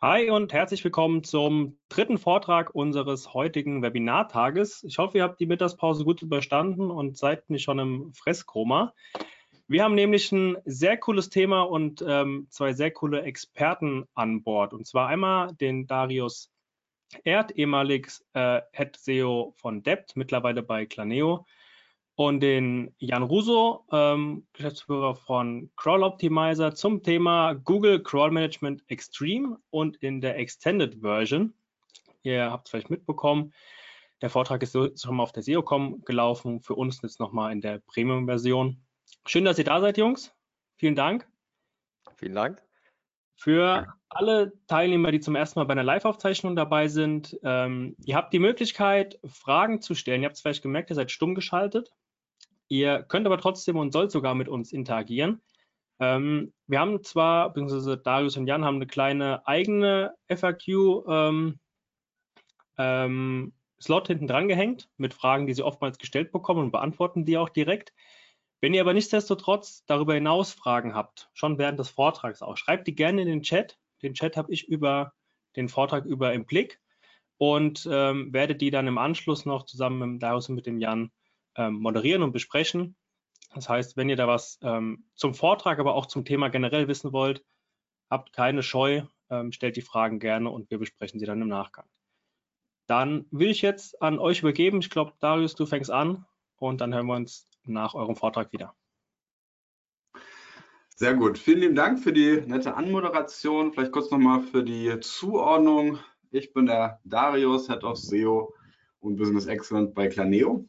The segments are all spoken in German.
Hi und herzlich willkommen zum dritten Vortrag unseres heutigen Webinartages. Ich hoffe, ihr habt die Mittagspause gut überstanden und seid nicht schon im Fresskoma. Wir haben nämlich ein sehr cooles Thema und ähm, zwei sehr coole Experten an Bord. Und zwar einmal den Darius Erd, ehemalig äh, Head SEO von Debt, mittlerweile bei Claneo und den Jan Russo, ähm, Geschäftsführer von Crawl Optimizer, zum Thema Google Crawl Management Extreme und in der Extended Version. Ihr habt es vielleicht mitbekommen, der Vortrag ist schon mal auf der SEOCom gelaufen, für uns jetzt nochmal in der Premium-Version. Schön, dass ihr da seid, Jungs. Vielen Dank. Vielen Dank. Für alle Teilnehmer, die zum ersten Mal bei einer Live-Aufzeichnung dabei sind, ähm, ihr habt die Möglichkeit, Fragen zu stellen. Ihr habt es vielleicht gemerkt, ihr seid stumm geschaltet. Ihr könnt aber trotzdem und sollt sogar mit uns interagieren. Ähm, wir haben zwar, beziehungsweise Darius und Jan haben eine kleine eigene FAQ ähm, ähm, Slot hinten dran gehängt mit Fragen, die sie oftmals gestellt bekommen und beantworten die auch direkt. Wenn ihr aber nichtsdestotrotz darüber hinaus Fragen habt, schon während des Vortrags auch, schreibt die gerne in den Chat. Den Chat habe ich über den Vortrag über im Blick und ähm, werde die dann im Anschluss noch zusammen mit Darius und mit dem Jan moderieren und besprechen. Das heißt, wenn ihr da was ähm, zum Vortrag, aber auch zum Thema generell wissen wollt, habt keine Scheu, ähm, stellt die Fragen gerne und wir besprechen sie dann im Nachgang. Dann will ich jetzt an euch übergeben. Ich glaube, Darius, du fängst an und dann hören wir uns nach eurem Vortrag wieder. Sehr gut. Vielen lieben Dank für die nette Anmoderation. Vielleicht kurz nochmal für die Zuordnung. Ich bin der Darius, Head of SEO und Business Excellence bei Claneo.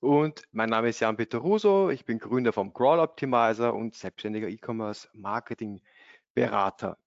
Und mein Name ist Jan-Peter Russo, ich bin Gründer vom Crawl Optimizer und selbstständiger E-Commerce Marketing Berater.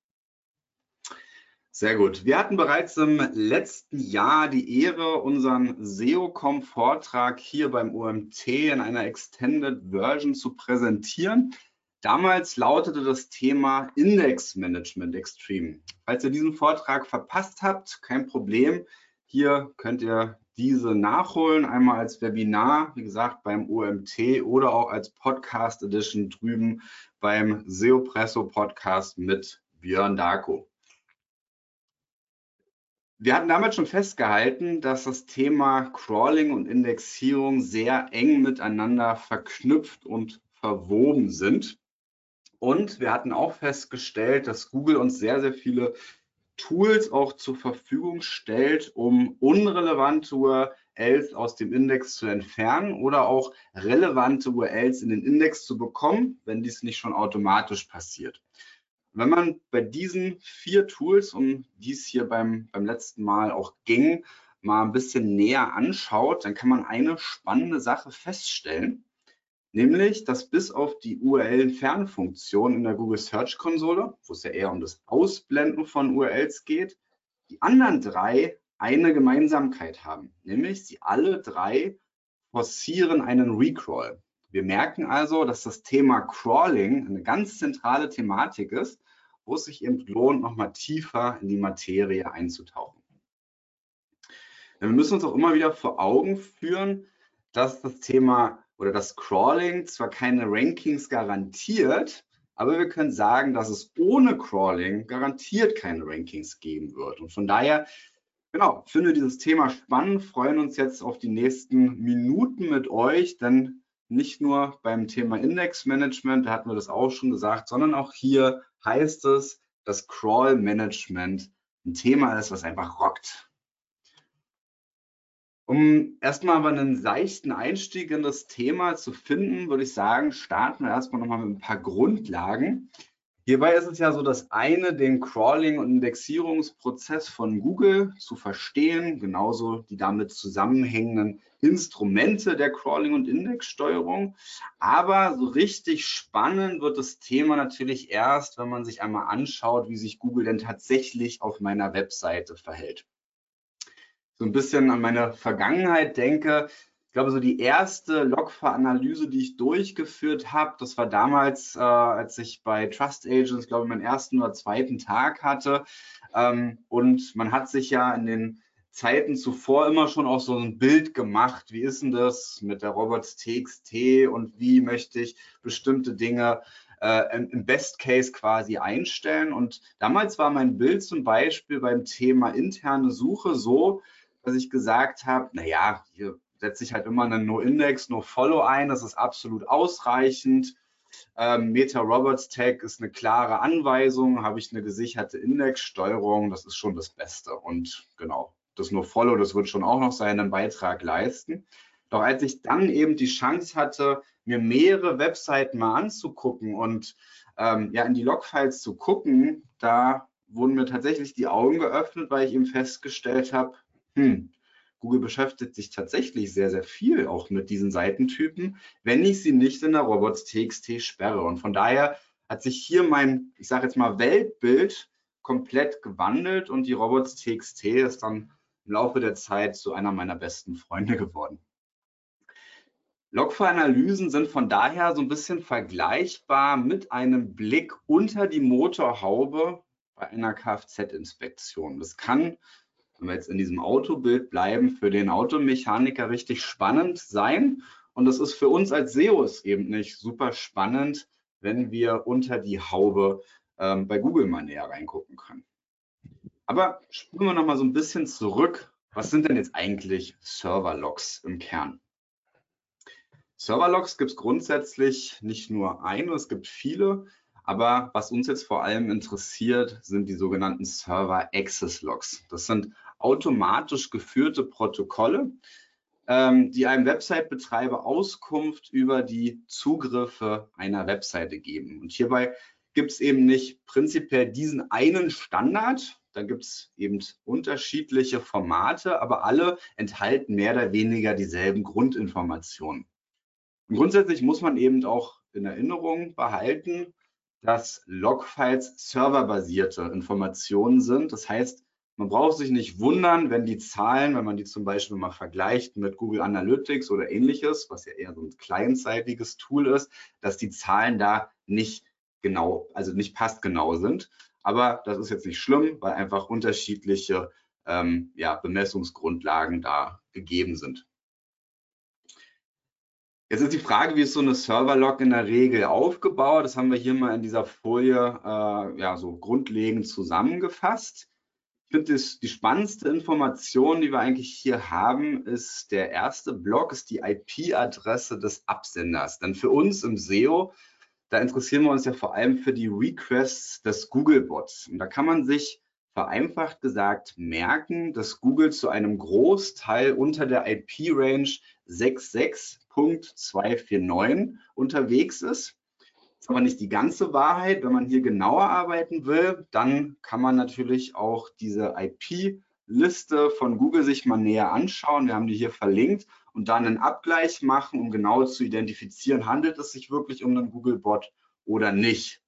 Sehr gut. Wir hatten bereits im letzten Jahr die Ehre, unseren SEO-Com-Vortrag hier beim OMT in einer Extended Version zu präsentieren. Damals lautete das Thema Index Management Extreme. Falls ihr diesen Vortrag verpasst habt, kein Problem. Hier könnt ihr diese nachholen, einmal als Webinar, wie gesagt, beim OMT oder auch als Podcast Edition drüben beim SEOpresso Podcast mit Björn Darko. Wir hatten damals schon festgehalten, dass das Thema Crawling und Indexierung sehr eng miteinander verknüpft und verwoben sind. Und wir hatten auch festgestellt, dass Google uns sehr, sehr viele Tools auch zur Verfügung stellt, um unrelevante URLs aus dem Index zu entfernen oder auch relevante URLs in den Index zu bekommen, wenn dies nicht schon automatisch passiert. Wenn man bei diesen vier Tools, um die es hier beim, beim letzten Mal auch ging, mal ein bisschen näher anschaut, dann kann man eine spannende Sache feststellen nämlich dass bis auf die URL-Entfernfunktion in der Google Search Konsole, wo es ja eher um das Ausblenden von URLs geht, die anderen drei eine Gemeinsamkeit haben, nämlich sie alle drei forcieren einen Recrawl. Wir merken also, dass das Thema Crawling eine ganz zentrale Thematik ist, wo es sich eben lohnt, nochmal tiefer in die Materie einzutauchen. Wir müssen uns auch immer wieder vor Augen führen, dass das Thema oder das Crawling zwar keine Rankings garantiert, aber wir können sagen, dass es ohne Crawling garantiert keine Rankings geben wird. Und von daher, genau, finde dieses Thema spannend, freuen uns jetzt auf die nächsten Minuten mit euch, denn nicht nur beim Thema Indexmanagement, da hatten wir das auch schon gesagt, sondern auch hier heißt es, dass Crawl Management ein Thema ist, was einfach rockt. Um erstmal aber einen seichten Einstieg in das Thema zu finden, würde ich sagen, starten wir erstmal nochmal mit ein paar Grundlagen. Hierbei ist es ja so, dass eine den Crawling- und Indexierungsprozess von Google zu verstehen, genauso die damit zusammenhängenden Instrumente der Crawling- und Indexsteuerung. Aber so richtig spannend wird das Thema natürlich erst, wenn man sich einmal anschaut, wie sich Google denn tatsächlich auf meiner Webseite verhält so ein bisschen an meine Vergangenheit denke, ich glaube, so die erste Logfile-Analyse, die ich durchgeführt habe, das war damals, äh, als ich bei Trust Agents, glaube ich, meinen ersten oder zweiten Tag hatte. Ähm, und man hat sich ja in den Zeiten zuvor immer schon auch so ein Bild gemacht. Wie ist denn das mit der Robots TXT und wie möchte ich bestimmte Dinge äh, im Best Case quasi einstellen. Und damals war mein Bild zum Beispiel beim Thema interne Suche so, dass ich gesagt habe, naja, hier setze ich halt immer einen No-Index, No-Follow ein, das ist absolut ausreichend. Ähm, Meta Roberts Tag ist eine klare Anweisung, habe ich eine gesicherte Indexsteuerung, das ist schon das Beste. Und genau, das No-Follow, das wird schon auch noch seinen Beitrag leisten. Doch als ich dann eben die Chance hatte, mir mehrere Webseiten mal anzugucken und ähm, ja in die Logfiles zu gucken, da wurden mir tatsächlich die Augen geöffnet, weil ich eben festgestellt habe, hm, Google beschäftigt sich tatsächlich sehr, sehr viel auch mit diesen Seitentypen, wenn ich sie nicht in der Robots.txt sperre. Und von daher hat sich hier mein, ich sage jetzt mal, Weltbild komplett gewandelt und die Robots.txt ist dann im Laufe der Zeit zu einer meiner besten Freunde geworden. Logfile-Analysen sind von daher so ein bisschen vergleichbar mit einem Blick unter die Motorhaube bei einer Kfz-Inspektion. Das kann, wenn wir jetzt in diesem Autobild bleiben, für den Automechaniker richtig spannend sein. Und das ist für uns als SEOs eben nicht super spannend, wenn wir unter die Haube ähm, bei Google mal näher reingucken können. Aber spulen wir noch mal so ein bisschen zurück. Was sind denn jetzt eigentlich Server-Logs im Kern? Serverlogs gibt es grundsätzlich nicht nur eine, es gibt viele. Aber was uns jetzt vor allem interessiert, sind die sogenannten Server Access Logs. Das sind automatisch geführte Protokolle, ähm, die einem Website-Betreiber Auskunft über die Zugriffe einer Webseite geben. Und hierbei gibt es eben nicht prinzipiell diesen einen Standard, da gibt es eben unterschiedliche Formate, aber alle enthalten mehr oder weniger dieselben Grundinformationen. Grundsätzlich muss man eben auch in Erinnerung behalten, dass Logfiles serverbasierte Informationen sind. Das heißt, man braucht sich nicht wundern, wenn die Zahlen, wenn man die zum Beispiel mal vergleicht mit Google Analytics oder ähnliches, was ja eher so ein kleinzeitiges Tool ist, dass die Zahlen da nicht genau, also nicht passgenau sind. Aber das ist jetzt nicht schlimm, weil einfach unterschiedliche ähm, ja, Bemessungsgrundlagen da gegeben sind. Jetzt ist die Frage, wie ist so eine Server-Log in der Regel aufgebaut? Das haben wir hier mal in dieser Folie äh, ja, so grundlegend zusammengefasst. Ich finde, die spannendste Information, die wir eigentlich hier haben, ist der erste Block, ist die IP-Adresse des Absenders. Denn für uns im SEO, da interessieren wir uns ja vor allem für die Requests des Google-Bots. Und da kann man sich vereinfacht gesagt merken, dass Google zu einem Großteil unter der IP-Range 66.249 unterwegs ist. Ist aber nicht die ganze Wahrheit. Wenn man hier genauer arbeiten will, dann kann man natürlich auch diese IP-Liste von Google sich mal näher anschauen. Wir haben die hier verlinkt und dann einen Abgleich machen, um genau zu identifizieren, handelt es sich wirklich um einen Google-Bot oder nicht.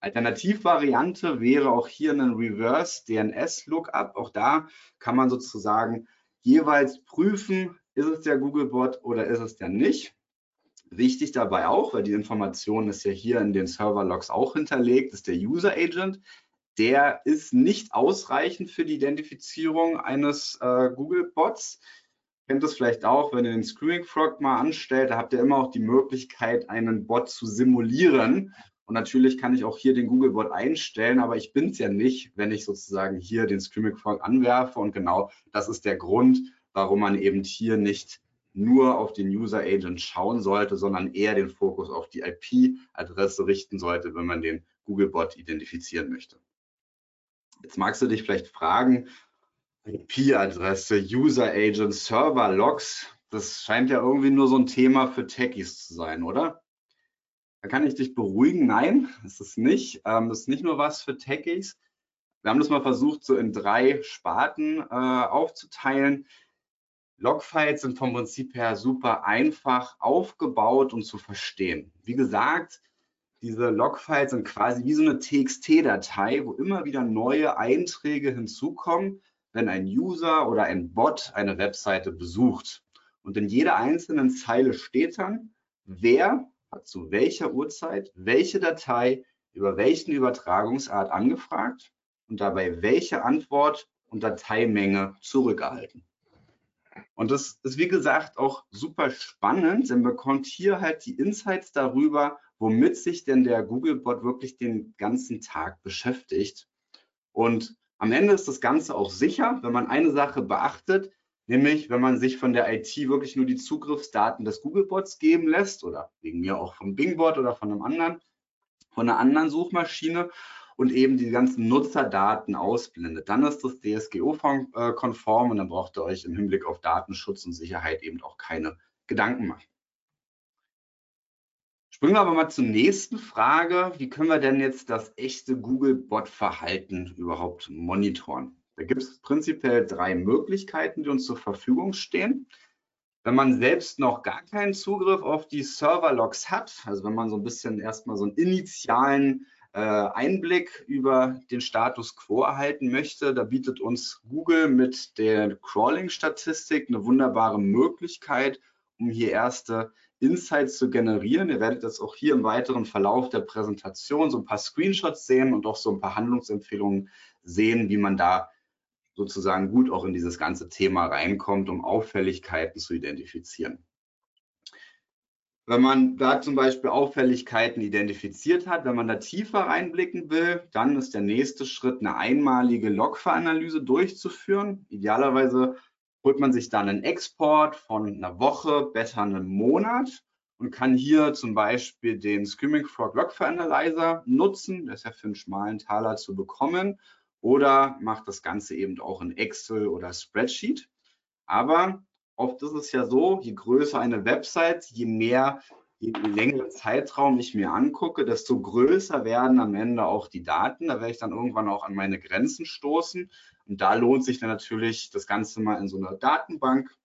Alternativvariante wäre auch hier ein Reverse DNS Lookup. Auch da kann man sozusagen jeweils prüfen, ist es der Googlebot oder ist es der nicht? Wichtig dabei auch, weil die Information ist ja hier in den Server-Logs auch hinterlegt, ist der User Agent. Der ist nicht ausreichend für die Identifizierung eines äh, Google-Bots. Kennt das vielleicht auch, wenn ihr den Screaming Frog mal anstellt, da habt ihr immer auch die Möglichkeit, einen Bot zu simulieren. Und natürlich kann ich auch hier den Google-Bot einstellen, aber ich bin es ja nicht, wenn ich sozusagen hier den Screaming Frog anwerfe. Und genau das ist der Grund, warum man eben hier nicht nur auf den User Agent schauen sollte, sondern eher den Fokus auf die IP-Adresse richten sollte, wenn man den Googlebot identifizieren möchte. Jetzt magst du dich vielleicht fragen, IP-Adresse, User Agent, Server Logs, das scheint ja irgendwie nur so ein Thema für Techies zu sein, oder? Da kann ich dich beruhigen. Nein, ist nicht. Ähm, das ist nicht nur was für Techies. Wir haben das mal versucht, so in drei Sparten äh, aufzuteilen. Logfiles sind vom Prinzip her super einfach aufgebaut und zu verstehen. Wie gesagt, diese Logfiles sind quasi wie so eine TXT-Datei, wo immer wieder neue Einträge hinzukommen, wenn ein User oder ein Bot eine Webseite besucht. Und in jeder einzelnen Zeile steht dann, wer hat zu welcher Uhrzeit welche Datei über welchen Übertragungsart angefragt und dabei welche Antwort und Dateimenge zurückerhalten. Und das ist, wie gesagt, auch super spannend, denn man bekommt hier halt die Insights darüber, womit sich denn der Googlebot wirklich den ganzen Tag beschäftigt. Und am Ende ist das Ganze auch sicher, wenn man eine Sache beachtet, nämlich wenn man sich von der IT wirklich nur die Zugriffsdaten des Googlebots geben lässt oder wegen mir auch vom Bingbot oder von einem anderen, von einer anderen Suchmaschine und eben die ganzen Nutzerdaten ausblendet. Dann ist das DSGO-konform und dann braucht ihr euch im Hinblick auf Datenschutz und Sicherheit eben auch keine Gedanken machen. Springen wir aber mal zur nächsten Frage. Wie können wir denn jetzt das echte Google-Bot-Verhalten überhaupt monitoren? Da gibt es prinzipiell drei Möglichkeiten, die uns zur Verfügung stehen. Wenn man selbst noch gar keinen Zugriff auf die Server-Logs hat, also wenn man so ein bisschen erstmal so einen initialen Einblick über den Status quo erhalten möchte, da bietet uns Google mit der Crawling-Statistik eine wunderbare Möglichkeit, um hier erste Insights zu generieren. Ihr werdet das auch hier im weiteren Verlauf der Präsentation so ein paar Screenshots sehen und auch so ein paar Handlungsempfehlungen sehen, wie man da sozusagen gut auch in dieses ganze Thema reinkommt, um Auffälligkeiten zu identifizieren. Wenn man da zum Beispiel Auffälligkeiten identifiziert hat, wenn man da tiefer reinblicken will, dann ist der nächste Schritt, eine einmalige Logfile-Analyse durchzuführen. Idealerweise holt man sich dann einen Export von einer Woche, besser einen Monat und kann hier zum Beispiel den Screaming Frog Logfile Analyzer nutzen. Der ist ja für einen schmalen Taler zu bekommen oder macht das Ganze eben auch in Excel oder Spreadsheet. Aber Oft ist es ja so, je größer eine Website, je mehr, je längere Zeitraum ich mir angucke, desto größer werden am Ende auch die Daten. Da werde ich dann irgendwann auch an meine Grenzen stoßen. Und da lohnt sich dann natürlich, das Ganze mal in so einer Datenbank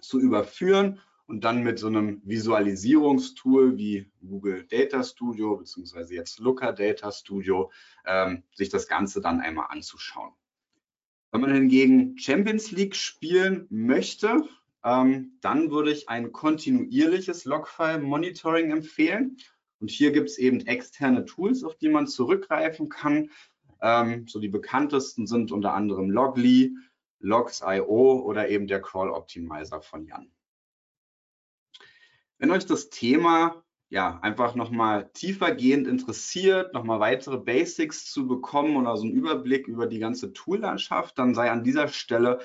zu überführen und dann mit so einem Visualisierungstool wie Google Data Studio beziehungsweise jetzt Looker Data Studio ähm, sich das Ganze dann einmal anzuschauen. Wenn man hingegen Champions League spielen möchte, ähm, dann würde ich ein kontinuierliches Logfile-Monitoring empfehlen. Und hier gibt es eben externe Tools, auf die man zurückgreifen kann. Ähm, so die bekanntesten sind unter anderem Logly, Logs.io oder eben der Crawl Optimizer von Jan. Wenn euch das Thema ja einfach nochmal tiefergehend interessiert, nochmal weitere Basics zu bekommen oder so einen Überblick über die ganze Toollandschaft, dann sei an dieser Stelle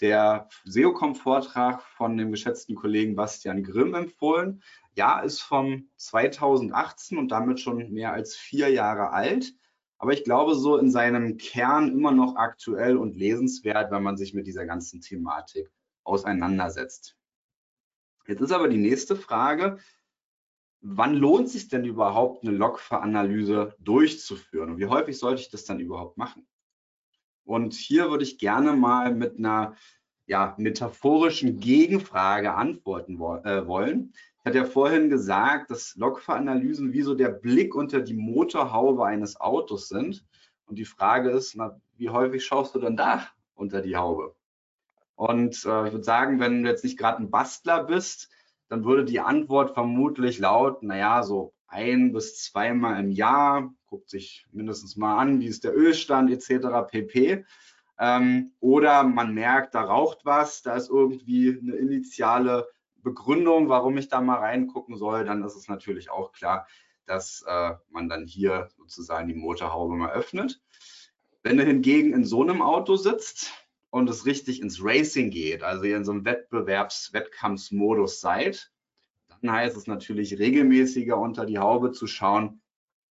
der SEOCom-Vortrag von dem geschätzten Kollegen Bastian Grimm empfohlen. Ja, ist vom 2018 und damit schon mehr als vier Jahre alt. Aber ich glaube, so in seinem Kern immer noch aktuell und lesenswert, wenn man sich mit dieser ganzen Thematik auseinandersetzt. Jetzt ist aber die nächste Frage, wann lohnt sich denn überhaupt eine Logveranalyse durchzuführen und wie häufig sollte ich das dann überhaupt machen? Und hier würde ich gerne mal mit einer ja, metaphorischen Gegenfrage antworten wo äh, wollen. Ich hatte ja vorhin gesagt, dass Logveranalysen wie so der Blick unter die Motorhaube eines Autos sind. Und die Frage ist, na, wie häufig schaust du denn da unter die Haube? Und äh, ich würde sagen, wenn du jetzt nicht gerade ein Bastler bist, dann würde die Antwort vermutlich lauten, naja, so ein bis zweimal im Jahr, guckt sich mindestens mal an, wie ist der Ölstand etc. pp. Ähm, oder man merkt, da raucht was, da ist irgendwie eine initiale Begründung, warum ich da mal reingucken soll, dann ist es natürlich auch klar, dass äh, man dann hier sozusagen die Motorhaube mal öffnet. Wenn du hingegen in so einem Auto sitzt und es richtig ins Racing geht, also ihr in so einem Wettbewerbs-Wettkampfsmodus seid, dann heißt es natürlich regelmäßiger unter die Haube zu schauen.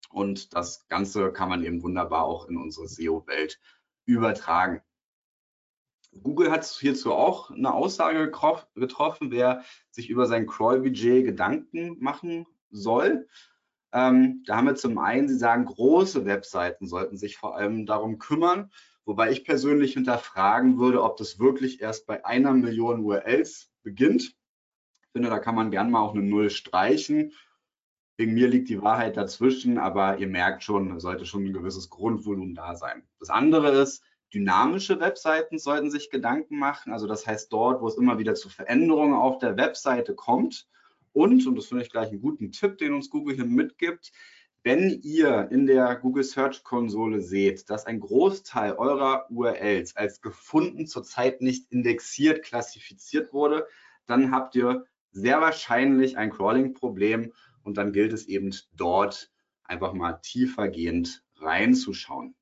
Und das Ganze kann man eben wunderbar auch in unsere SEO-Welt übertragen. Google hat hierzu auch eine Aussage getroffen, wer sich über sein Crawl-Budget Gedanken machen soll. Ähm, da haben wir zum einen, Sie sagen, große Webseiten sollten sich vor allem darum kümmern, wobei ich persönlich hinterfragen würde, ob das wirklich erst bei einer Million URLs beginnt finde, da kann man gern mal auch eine Null streichen. Wegen mir liegt die Wahrheit dazwischen, aber ihr merkt schon, sollte schon ein gewisses Grundvolumen da sein. Das andere ist, dynamische Webseiten sollten sich Gedanken machen. Also das heißt dort, wo es immer wieder zu Veränderungen auf der Webseite kommt. Und, und das finde ich gleich einen guten Tipp, den uns Google hier mitgibt, wenn ihr in der Google Search Konsole seht, dass ein Großteil eurer URLs als gefunden zurzeit nicht indexiert, klassifiziert wurde, dann habt ihr sehr wahrscheinlich ein Crawling-Problem und dann gilt es eben dort einfach mal tiefergehend reinzuschauen.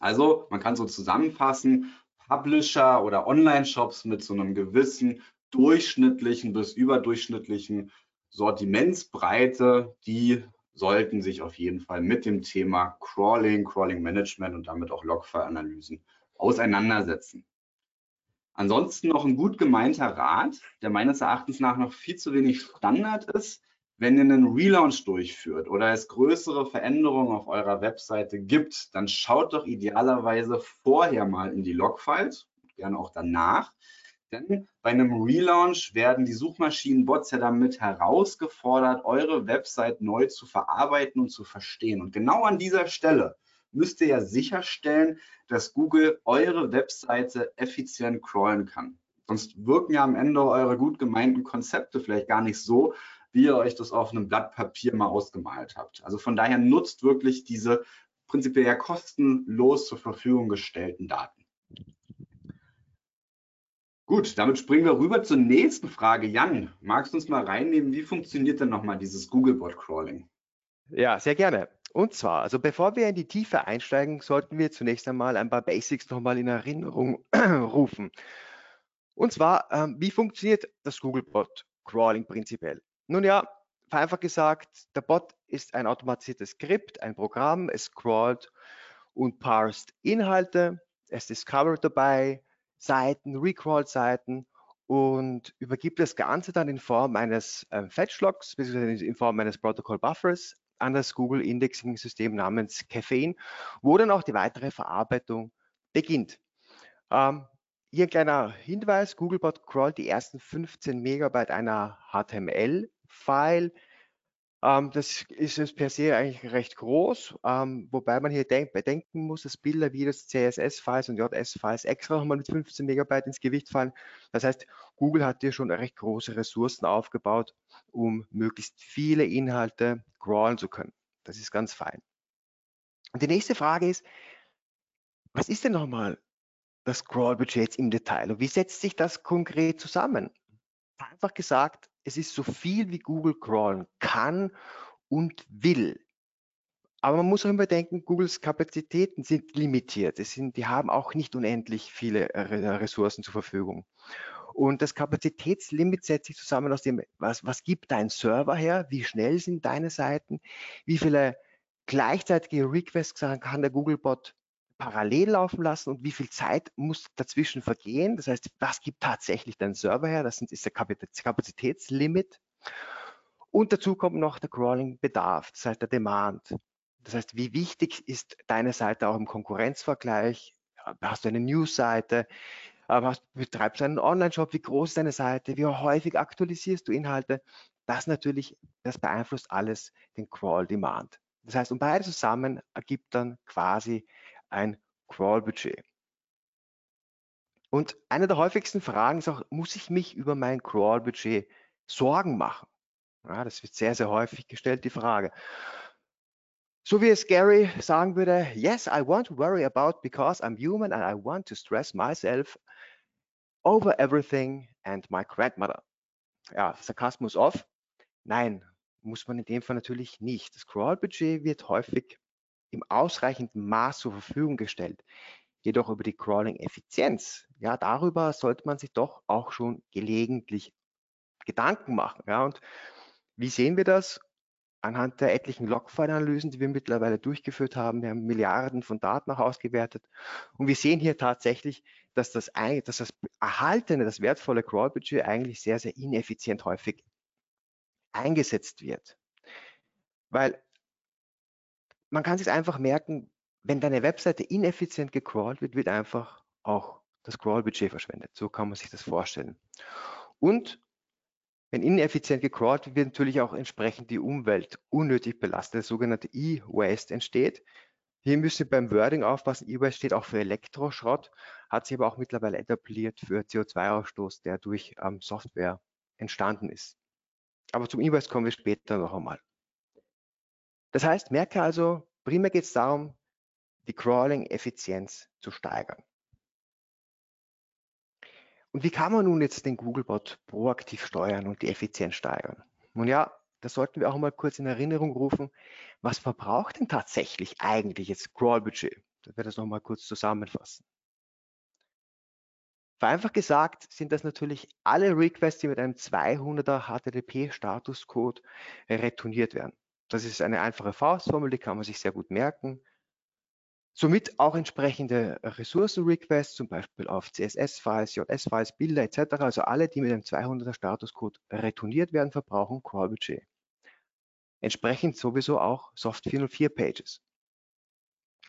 Also man kann so zusammenfassen, Publisher oder Online-Shops mit so einem gewissen durchschnittlichen bis überdurchschnittlichen Sortimentsbreite, die sollten sich auf jeden Fall mit dem Thema Crawling, Crawling Management und damit auch Logfile-Analysen auseinandersetzen. Ansonsten noch ein gut gemeinter Rat, der meines Erachtens nach noch viel zu wenig Standard ist. Wenn ihr einen Relaunch durchführt oder es größere Veränderungen auf eurer Webseite gibt, dann schaut doch idealerweise vorher mal in die Logfiles, gerne auch danach, denn bei einem Relaunch werden die Suchmaschinenbots ja damit herausgefordert, eure Website neu zu verarbeiten und zu verstehen. Und genau an dieser Stelle müsst ihr ja sicherstellen, dass Google eure Webseite effizient crawlen kann. Sonst wirken ja am Ende eure gut gemeinten Konzepte vielleicht gar nicht so, wie ihr euch das auf einem Blatt Papier mal ausgemalt habt. Also von daher nutzt wirklich diese prinzipiell ja kostenlos zur Verfügung gestellten Daten. Gut, damit springen wir rüber zur nächsten Frage. Jan, magst du uns mal reinnehmen, wie funktioniert denn nochmal dieses Googlebot-Crawling? Ja, sehr gerne. Und zwar, also bevor wir in die Tiefe einsteigen, sollten wir zunächst einmal ein paar Basics nochmal in Erinnerung rufen. Und zwar, ähm, wie funktioniert das Googlebot-Crawling prinzipiell? Nun ja, vereinfacht gesagt, der Bot ist ein automatisiertes Skript, ein Programm, es crawlt und parsed Inhalte, es discovert dabei, Seiten, Recrawl-Seiten und übergibt das Ganze dann in Form eines äh, Fetchlogs bzw. in Form eines Protocol Buffers an das Google Indexing System namens Caffeine, wo dann auch die weitere Verarbeitung beginnt. Ähm, hier ein kleiner Hinweis, Googlebot crawlt die ersten 15 Megabyte einer HTML-File ähm, das ist es per se eigentlich recht groß, ähm, wobei man hier denk bedenken muss, dass Bilder wie das CSS-Files und JS-Files extra nochmal mit 15 Megabyte ins Gewicht fallen. Das heißt, Google hat hier schon recht große Ressourcen aufgebaut, um möglichst viele Inhalte crawlen zu können. Das ist ganz fein. Und die nächste Frage ist, was ist denn nochmal das Crawl-Budget im Detail und wie setzt sich das konkret zusammen? Einfach gesagt, es ist so viel, wie Google crawlen kann und will. Aber man muss auch immer denken, Googles Kapazitäten sind limitiert. Sind, die haben auch nicht unendlich viele äh, Ressourcen zur Verfügung. Und das Kapazitätslimit setzt sich zusammen aus dem, was, was gibt dein Server her, wie schnell sind deine Seiten, wie viele gleichzeitige Requests kann der Googlebot parallel laufen lassen und wie viel Zeit muss dazwischen vergehen. Das heißt, was gibt tatsächlich dein Server her? Das ist der Kapazitätslimit. Und dazu kommt noch der Crawling-Bedarf, das heißt der Demand. Das heißt, wie wichtig ist deine Seite auch im Konkurrenzvergleich? Hast du eine News-Seite? Betreibst du einen Online-Shop? Wie groß ist deine Seite? Wie häufig aktualisierst du Inhalte? Das natürlich, das beeinflusst alles den Crawl-Demand. Das heißt, und beide zusammen ergibt dann quasi ein Crawl-Budget. Und eine der häufigsten Fragen ist auch, muss ich mich über mein Crawl-Budget Sorgen machen? Ja, das wird sehr, sehr häufig gestellt, die Frage. So wie es Gary sagen würde, yes, I want to worry about because I'm human and I want to stress myself over everything and my grandmother. Ja, Sarkasmus off. Nein, muss man in dem Fall natürlich nicht. Das Crawl-Budget wird häufig im ausreichenden Maß zur Verfügung gestellt. Jedoch über die Crawling-Effizienz, ja, darüber sollte man sich doch auch schon gelegentlich Gedanken machen. Ja, und wie sehen wir das? Anhand der etlichen Logfile-Analysen, die wir mittlerweile durchgeführt haben, wir haben Milliarden von Daten auch ausgewertet und wir sehen hier tatsächlich, dass das, dass das erhaltene, das wertvolle Crawl-Budget eigentlich sehr, sehr ineffizient häufig eingesetzt wird. Weil man kann sich einfach merken, wenn deine Webseite ineffizient gecrawlt wird, wird einfach auch das Crawl-Budget verschwendet. So kann man sich das vorstellen. Und wenn ineffizient gecrawlt wird, wird natürlich auch entsprechend die Umwelt unnötig belastet, das sogenannte E-Waste entsteht. Hier müssen wir beim Wording aufpassen. E-Waste steht auch für Elektroschrott, hat sich aber auch mittlerweile etabliert für CO2-Ausstoß, der durch ähm, Software entstanden ist. Aber zum E-Waste kommen wir später noch einmal. Das heißt, merke also, primär geht es darum, die Crawling-Effizienz zu steigern. Und wie kann man nun jetzt den Googlebot proaktiv steuern und die Effizienz steigern? Nun ja, da sollten wir auch mal kurz in Erinnerung rufen, was verbraucht denn tatsächlich eigentlich jetzt Crawl-Budget? Ich werde das nochmal kurz zusammenfassen. Vereinfacht gesagt sind das natürlich alle Requests, die mit einem 200er HTTP-Statuscode retourniert werden. Das ist eine einfache Faustformel, die kann man sich sehr gut merken. Somit auch entsprechende Ressourcen-Requests, zum Beispiel auf CSS-Files, JS-Files, Bilder etc. Also alle, die mit einem 200er Statuscode retourniert werden, verbrauchen Crawl-Budget. Entsprechend sowieso auch Soft 404 Pages.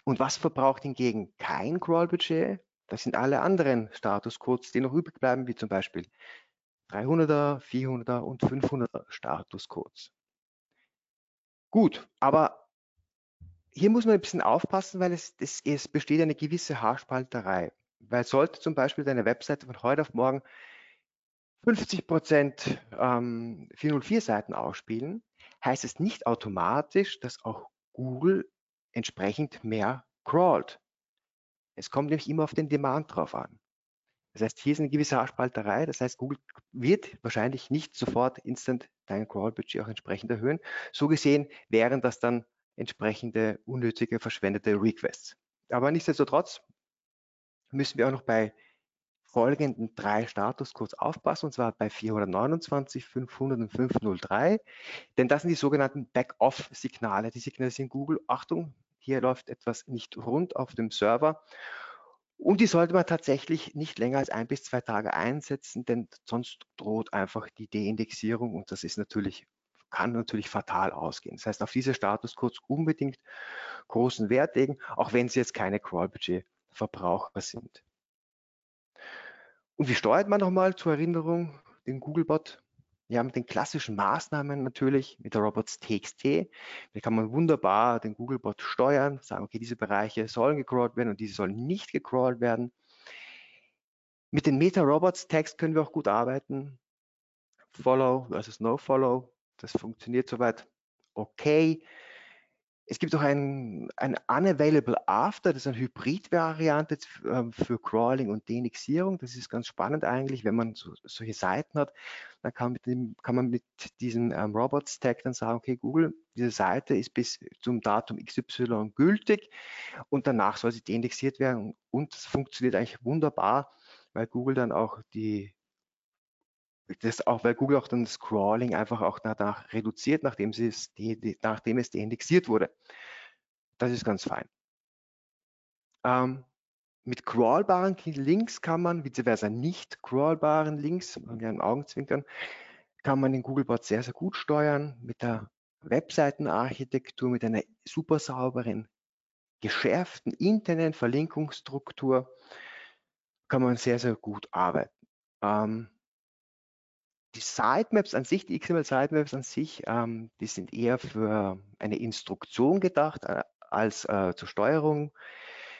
Und was verbraucht hingegen kein Crawl-Budget? Das sind alle anderen Statuscodes, die noch übrig bleiben, wie zum Beispiel 300er, 400er und 500er Statuscodes. Gut, aber hier muss man ein bisschen aufpassen, weil es, es, es besteht eine gewisse Haarspalterei. Weil sollte zum Beispiel deine Webseite von heute auf morgen 50 Prozent ähm, 404 Seiten ausspielen, heißt es nicht automatisch, dass auch Google entsprechend mehr crawlt. Es kommt nämlich immer auf den Demand drauf an. Das heißt, hier ist eine gewisse Haarspalterei. Das heißt, Google wird wahrscheinlich nicht sofort instant dein Crawl-Budget auch entsprechend erhöhen. So gesehen wären das dann entsprechende unnötige, verschwendete Requests. Aber nichtsdestotrotz müssen wir auch noch bei folgenden drei Statuscodes aufpassen, und zwar bei 429, 500 und 503, denn das sind die sogenannten Back-off-Signale. Die signalisieren Google, Achtung, hier läuft etwas nicht rund auf dem Server. Und die sollte man tatsächlich nicht länger als ein bis zwei Tage einsetzen, denn sonst droht einfach die Deindexierung und das ist natürlich kann natürlich fatal ausgehen. Das heißt, auf diese Statuscodes unbedingt großen Wert legen, auch wenn sie jetzt keine Crawl-Budget-Verbraucher sind. Und wie steuert man nochmal zur Erinnerung den Googlebot? Ja, mit den klassischen Maßnahmen natürlich, mit der Robots.txt. Da kann man wunderbar den Googlebot steuern, sagen, okay, diese Bereiche sollen gecrawlt werden und diese sollen nicht gecrawlt werden. Mit den Meta-Robots-Tags können wir auch gut arbeiten. Follow versus No Follow. Das funktioniert soweit okay. Es gibt auch ein, ein Unavailable After, das ist eine Hybrid-Variante ähm, für Crawling und Denixierung. Das ist ganz spannend eigentlich, wenn man so, solche Seiten hat. Dann kann, dem, kann man mit diesem ähm, Robots-Tag dann sagen, okay, Google, diese Seite ist bis zum Datum XY gültig und danach soll sie deindexiert werden. Und das funktioniert eigentlich wunderbar, weil Google dann auch die das auch, weil Google auch dann das Crawling einfach auch danach reduziert, nachdem, sie es, die, nachdem es deindexiert wurde. Das ist ganz fein. Ähm, mit crawlbaren Links kann man, vice versa nicht crawlbaren Links, mit einem Augenzwinkern, kann man den Googlebot sehr, sehr gut steuern mit der Webseitenarchitektur, mit einer super sauberen, geschärften internen Verlinkungsstruktur kann man sehr, sehr gut arbeiten. Ähm, die Sitemaps an sich, die XML-Sitemaps an sich, ähm, die sind eher für eine Instruktion gedacht äh, als äh, zur Steuerung,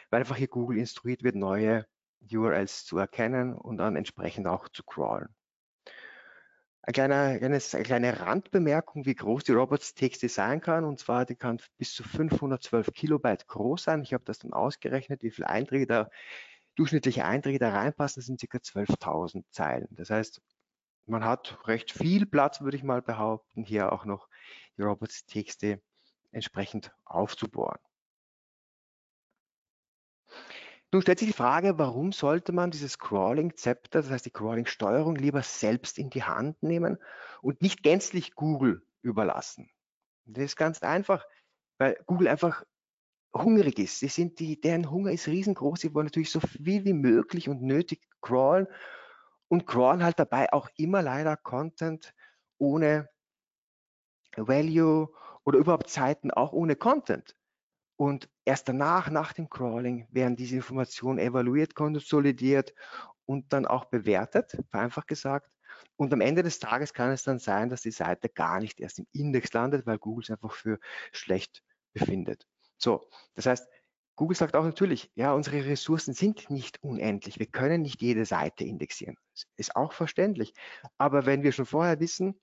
weil einfach hier Google instruiert wird, neue URLs zu erkennen und dann entsprechend auch zu crawlen. Ein kleiner, eine kleine Randbemerkung, wie groß die Robots-TXT sein kann. Und zwar, die kann bis zu 512 Kilobyte groß sein. Ich habe das dann ausgerechnet, wie viele Einträge da, durchschnittliche Einträge da reinpassen. Das sind ca. 12.000 Zeilen. Das heißt, man hat recht viel Platz, würde ich mal behaupten, hier auch noch die Robots-Texte entsprechend aufzubohren. Nun stellt sich die Frage, warum sollte man dieses Crawling-Zepter, das heißt die Crawling-Steuerung, lieber selbst in die Hand nehmen und nicht gänzlich Google überlassen? Das ist ganz einfach, weil Google einfach hungrig ist. Sie sind die, deren Hunger ist riesengroß. Sie wollen natürlich so viel wie möglich und nötig crawlen und crawlen halt dabei auch immer leider Content ohne Value oder überhaupt Zeiten auch ohne Content. Und erst danach, nach dem Crawling, werden diese Informationen evaluiert, konsolidiert und dann auch bewertet, vereinfacht gesagt. Und am Ende des Tages kann es dann sein, dass die Seite gar nicht erst im Index landet, weil Google es einfach für schlecht befindet. So, das heißt, Google sagt auch natürlich, ja, unsere Ressourcen sind nicht unendlich. Wir können nicht jede Seite indexieren. Ist auch verständlich. Aber wenn wir schon vorher wissen,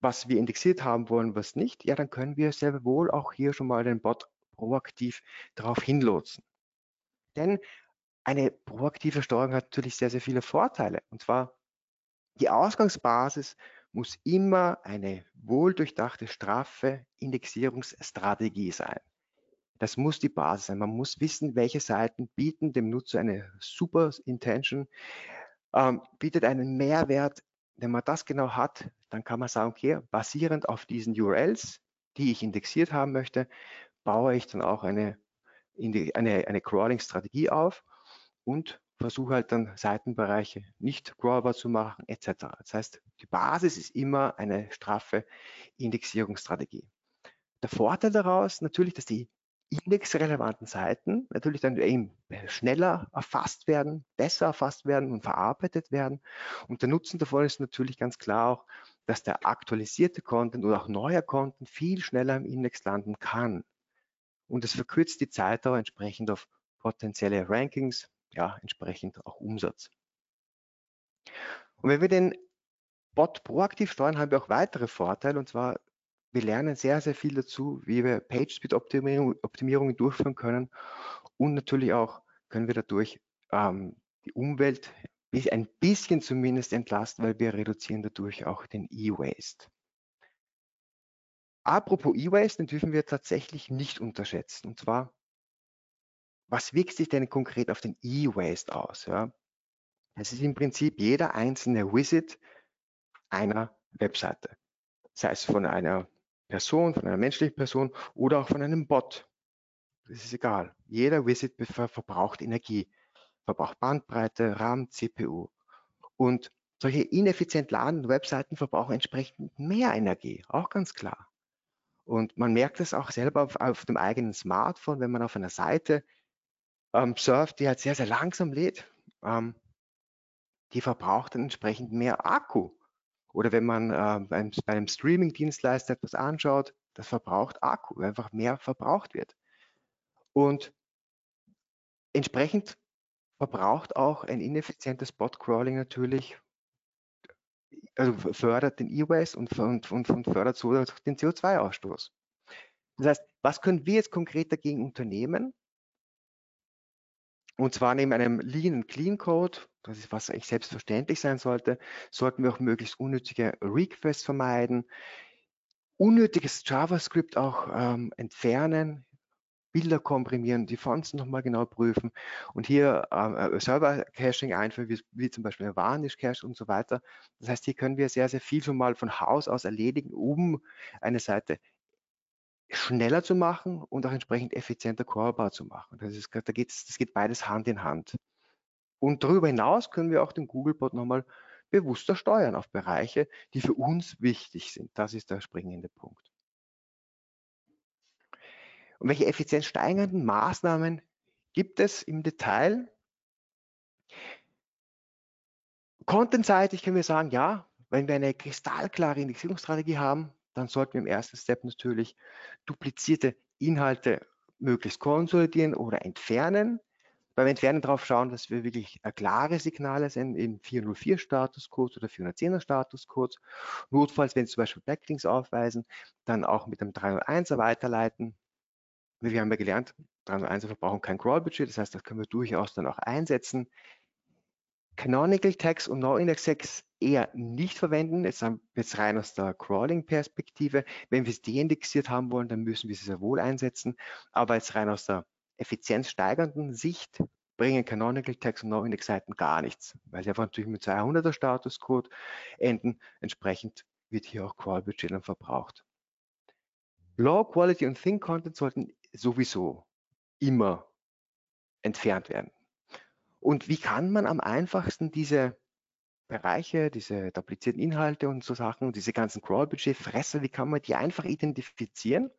was wir indexiert haben wollen, was nicht, ja, dann können wir sehr wohl auch hier schon mal den Bot proaktiv darauf hinlotsen. Denn eine proaktive Steuerung hat natürlich sehr, sehr viele Vorteile. Und zwar die Ausgangsbasis muss immer eine wohldurchdachte, straffe Indexierungsstrategie sein. Das muss die Basis sein. Man muss wissen, welche Seiten bieten dem Nutzer eine super Intention, ähm, bietet einen Mehrwert. Wenn man das genau hat, dann kann man sagen, okay, basierend auf diesen URLs, die ich indexiert haben möchte, baue ich dann auch eine, eine, eine Crawling-Strategie auf und versuche halt dann Seitenbereiche nicht crawlbar zu machen, etc. Das heißt, die Basis ist immer eine straffe Indexierungsstrategie. Der Vorteil daraus natürlich, dass die indexrelevanten Seiten natürlich dann eben schneller erfasst werden, besser erfasst werden und verarbeitet werden. Und der Nutzen davon ist natürlich ganz klar auch, dass der aktualisierte Content oder auch neuer Content viel schneller im Index landen kann. Und es verkürzt die Zeitdauer entsprechend auf potenzielle Rankings, ja, entsprechend auch Umsatz. Und wenn wir den Bot proaktiv steuern, haben wir auch weitere Vorteile, und zwar wir lernen sehr, sehr viel dazu, wie wir PageSpeed-Optimierungen durchführen können und natürlich auch können wir dadurch ähm, die Umwelt ein bisschen zumindest entlasten, weil wir reduzieren dadurch auch den E-Waste. Apropos E-Waste, den dürfen wir tatsächlich nicht unterschätzen. Und zwar, was wirkt sich denn konkret auf den E-Waste aus? Ja? Es ist im Prinzip jeder einzelne Visit einer Webseite. Sei es von einer Person, von einer menschlichen Person oder auch von einem Bot. Das ist egal. Jeder Visit verbraucht Energie, verbraucht Bandbreite, RAM, CPU. Und solche ineffizient ladenden Webseiten verbrauchen entsprechend mehr Energie, auch ganz klar. Und man merkt es auch selber auf, auf, dem eigenen Smartphone, wenn man auf einer Seite ähm, surft, die halt sehr, sehr langsam lädt. Ähm, die verbraucht dann entsprechend mehr Akku. Oder wenn man äh, bei einem Streaming-Dienstleister etwas anschaut, das verbraucht Akku, weil einfach mehr verbraucht wird. Und entsprechend verbraucht auch ein ineffizientes Bot-Crawling natürlich, also fördert den E-Waste und, und, und, und fördert so den CO2-Ausstoß. Das heißt, was können wir jetzt konkret dagegen unternehmen? Und zwar neben einem Lean Clean Code, das ist was eigentlich selbstverständlich sein sollte, sollten wir auch möglichst unnötige Requests vermeiden, unnötiges JavaScript auch ähm, entfernen, Bilder komprimieren, die Fonts nochmal genau prüfen und hier ähm, äh, Server-Caching einführen, wie, wie, zum Beispiel Varnish-Cache und so weiter. Das heißt, hier können wir sehr, sehr viel schon mal von Haus aus erledigen, um eine Seite schneller zu machen und auch entsprechend effizienter crawlbar zu machen. Das, ist, da geht's, das geht beides Hand in Hand. Und darüber hinaus können wir auch den Googlebot nochmal bewusster steuern auf Bereiche, die für uns wichtig sind. Das ist der springende Punkt. Und welche effizienzsteigernden Maßnahmen gibt es im Detail? Contentseitig können wir sagen, ja, wenn wir eine kristallklare Indexierungsstrategie haben, dann sollten wir im ersten Step natürlich duplizierte Inhalte möglichst konsolidieren oder entfernen. Beim Entfernen darauf schauen, dass wir wirklich klare Signale sind in 404 Statuscodes oder 410er Statuscodes. Notfalls, wenn Sie zum Beispiel Backlinks aufweisen, dann auch mit dem 301er weiterleiten. Wir haben ja gelernt, 301er verbrauchen kein Crawl-Budget, das heißt, das können wir durchaus dann auch einsetzen. Canonical Tags und No-Index Tags eher nicht verwenden, jetzt, jetzt rein aus der Crawling-Perspektive. Wenn wir es deindexiert haben wollen, dann müssen wir sie sehr wohl einsetzen, aber jetzt rein aus der effizienzsteigernden Sicht bringen Canonical Tags und No-Index-Seiten gar nichts, weil sie einfach natürlich mit 200er Statuscode enden. Entsprechend wird hier auch Crawl-Budget dann verbraucht. Low Quality und Thin Content sollten sowieso immer entfernt werden. Und wie kann man am einfachsten diese Bereiche, diese duplizierten Inhalte und so Sachen, diese ganzen Crawl-Budget-Fresser, wie kann man die einfach identifizieren?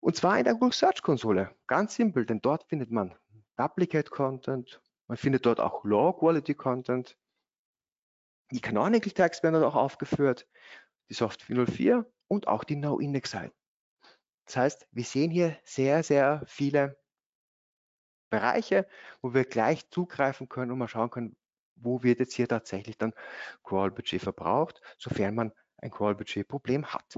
Und zwar in der Google Search Konsole. Ganz simpel, denn dort findet man Duplicate Content, man findet dort auch Low Quality Content. Die Canonical Tags werden dort auch aufgeführt, die Soft 404 und auch die No-Index-Seiten. Das heißt, wir sehen hier sehr, sehr viele Bereiche, wo wir gleich zugreifen können und mal schauen können, wo wird jetzt hier tatsächlich dann Crawl-Budget verbraucht, sofern man ein Crawl-Budget-Problem hat.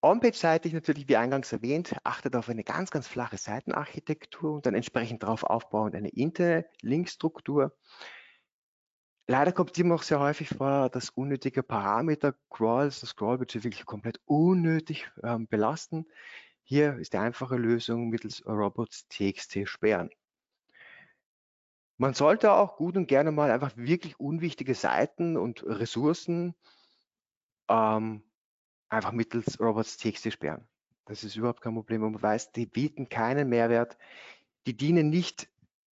On-Page-seitig natürlich, wie eingangs erwähnt, achtet auf eine ganz, ganz flache Seitenarchitektur und dann entsprechend darauf aufbauend eine interne Linkstruktur. Leider kommt immer noch sehr häufig vor, dass unnötige Parameter Crawls, das Crawl-Budget wirklich komplett unnötig ähm, belasten. Hier ist die einfache Lösung mittels robots.txt sperren. Man sollte auch gut und gerne mal einfach wirklich unwichtige Seiten und Ressourcen ähm, einfach mittels robots.txt sperren. Das ist überhaupt kein Problem. Und man weiß, die bieten keinen Mehrwert. Die dienen nicht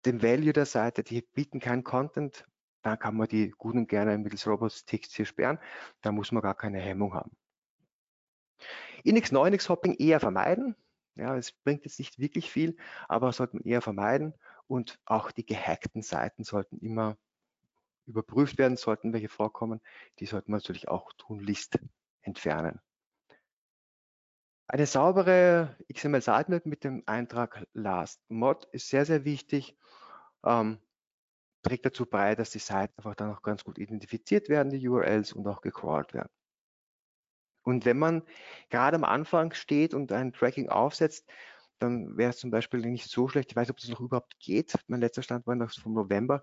dem Value der Seite, die bieten keinen Content. Dann kann man die gut und gerne mittels robots.txt sperren. Da muss man gar keine Hemmung haben. Index 9 Index Hopping eher vermeiden. Ja, es bringt jetzt nicht wirklich viel, aber sollte man eher vermeiden. Und auch die gehackten Seiten sollten immer überprüft werden, sollten welche vorkommen. Die sollten wir natürlich auch tunlichst entfernen. Eine saubere XML-Sitemap mit dem Eintrag Last Mod ist sehr, sehr wichtig. Ähm, trägt dazu bei, dass die Seiten einfach dann auch ganz gut identifiziert werden, die URLs und auch gecrawlt werden. Und wenn man gerade am Anfang steht und ein Tracking aufsetzt, dann wäre es zum Beispiel nicht so schlecht, ich weiß nicht, ob das noch überhaupt geht, mein letzter Stand war noch vom November,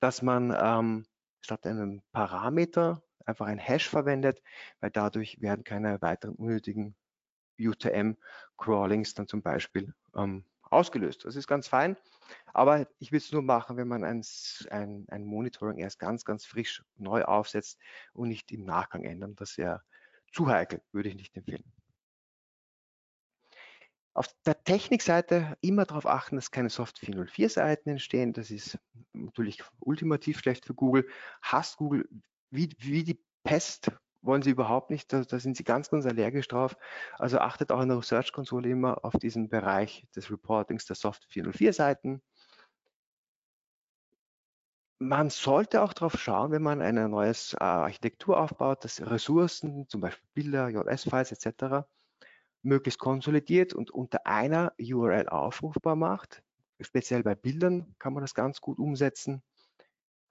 dass man ähm, statt einem Parameter einfach ein Hash verwendet, weil dadurch werden keine weiteren unnötigen UTM-Crawlings dann zum Beispiel ähm, ausgelöst. Das ist ganz fein, aber ich will es nur machen, wenn man ein, ein, ein, Monitoring erst ganz, ganz frisch neu aufsetzt und nicht im Nachgang ändern. Das wäre zu heikel, würde ich nicht empfehlen. Auf der Technikseite immer darauf achten, dass keine Soft 404 Seiten entstehen. Das ist natürlich ultimativ schlecht für Google. Hasst Google wie, wie die Pest wollen sie überhaupt nicht, da, da, sind sie ganz, ganz allergisch drauf. Also achtet auch in der Research-Konsole immer auf diesen Bereich des Reportings der Soft 404 Seiten. Man sollte auch darauf schauen, wenn man eine neue äh, Architektur aufbaut, dass Ressourcen, zum Beispiel Bilder, JS-Files etc., möglichst konsolidiert und unter einer URL aufrufbar macht. Speziell bei Bildern kann man das ganz gut umsetzen.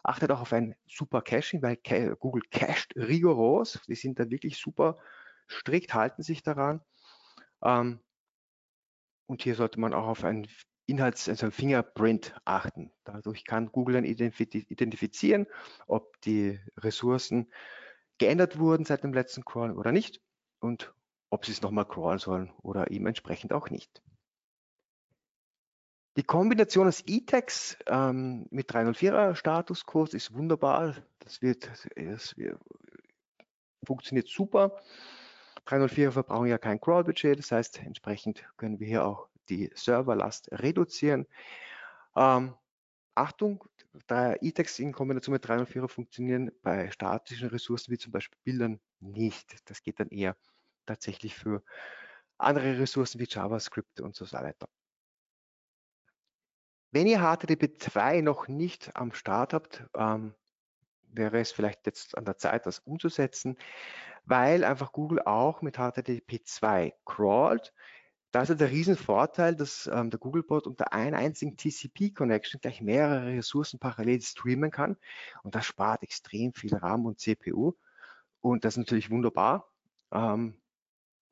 Achtet auch auf ein super Caching, weil Google cached rigoros. Die sind da wirklich super strikt, halten sich daran. Ähm, und hier sollte man auch auf ein Inhalts-, also ein Fingerprint achten. Dadurch kann Google dann identifizieren, ob die Ressourcen geändert wurden seit dem letzten Crawl oder nicht und ob sie es nochmal crawlen sollen oder eben entsprechend auch nicht. Die Kombination des E-Tags ähm, mit 304er Statuscode ist wunderbar. Das wird, das wird, funktioniert super. 304er verbrauchen ja kein Crawl-Budget, das heißt, entsprechend können wir hier auch die Serverlast reduzieren. Ähm, Achtung, E-Tags in Kombination mit 304er funktionieren bei statischen Ressourcen wie zum Beispiel Bildern nicht. Das geht dann eher tatsächlich für andere Ressourcen wie JavaScript und so weiter. Wenn ihr HTTP2 noch nicht am Start habt, ähm, wäre es vielleicht jetzt an der Zeit, das umzusetzen, weil einfach Google auch mit HTTP2 crawlt. Da ist ja der Riesenvorteil, dass ähm, der Googlebot unter einer einzigen TCP-Connection gleich mehrere Ressourcen parallel streamen kann. Und das spart extrem viel RAM und CPU. Und das ist natürlich wunderbar. Ähm,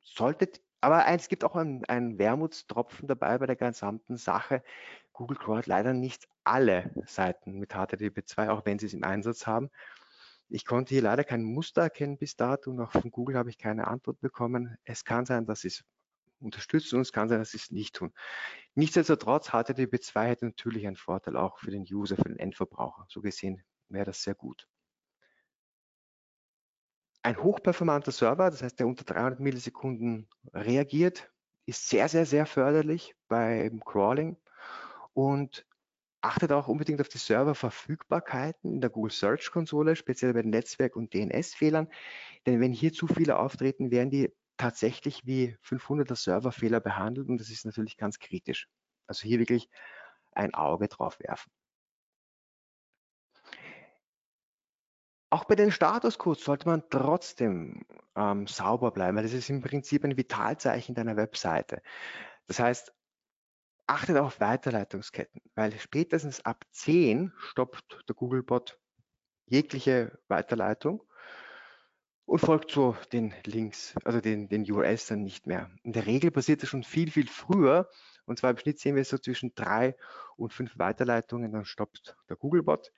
solltet, aber eins gibt auch einen, einen Wermutstropfen dabei bei der gesamten Sache. Google crawlt leider nicht alle Seiten mit HTTP2, auch wenn sie es im Einsatz haben. Ich konnte hier leider kein Muster erkennen bis dato und auch von Google habe ich keine Antwort bekommen. Es kann sein, dass sie es unterstützen und es kann sein, dass sie es nicht tun. Nichtsdestotrotz, HTTP2 hätte natürlich einen Vorteil auch für den User, für den Endverbraucher. So gesehen wäre das sehr gut. Ein hochperformanter Server, das heißt, der unter 300 Millisekunden reagiert, ist sehr, sehr, sehr förderlich beim Crawling und achtet auch unbedingt auf die Serververfügbarkeiten in der Google Search Konsole, speziell bei Netzwerk- und DNS-Fehlern. Denn wenn hier zu viele auftreten, werden die tatsächlich wie 500er Serverfehler behandelt und das ist natürlich ganz kritisch. Also hier wirklich ein Auge drauf werfen. Auch bei den Statuscodes sollte man trotzdem ähm, sauber bleiben, weil das ist im Prinzip ein Vitalzeichen deiner Webseite. Das heißt, achtet auf Weiterleitungsketten, weil spätestens ab 10 stoppt der Googlebot jegliche Weiterleitung und folgt so den Links, also den, den URLs dann nicht mehr. In der Regel passiert das schon viel, viel früher. Und zwar im Schnitt sehen wir so zwischen drei und fünf Weiterleitungen, dann stoppt der Googlebot.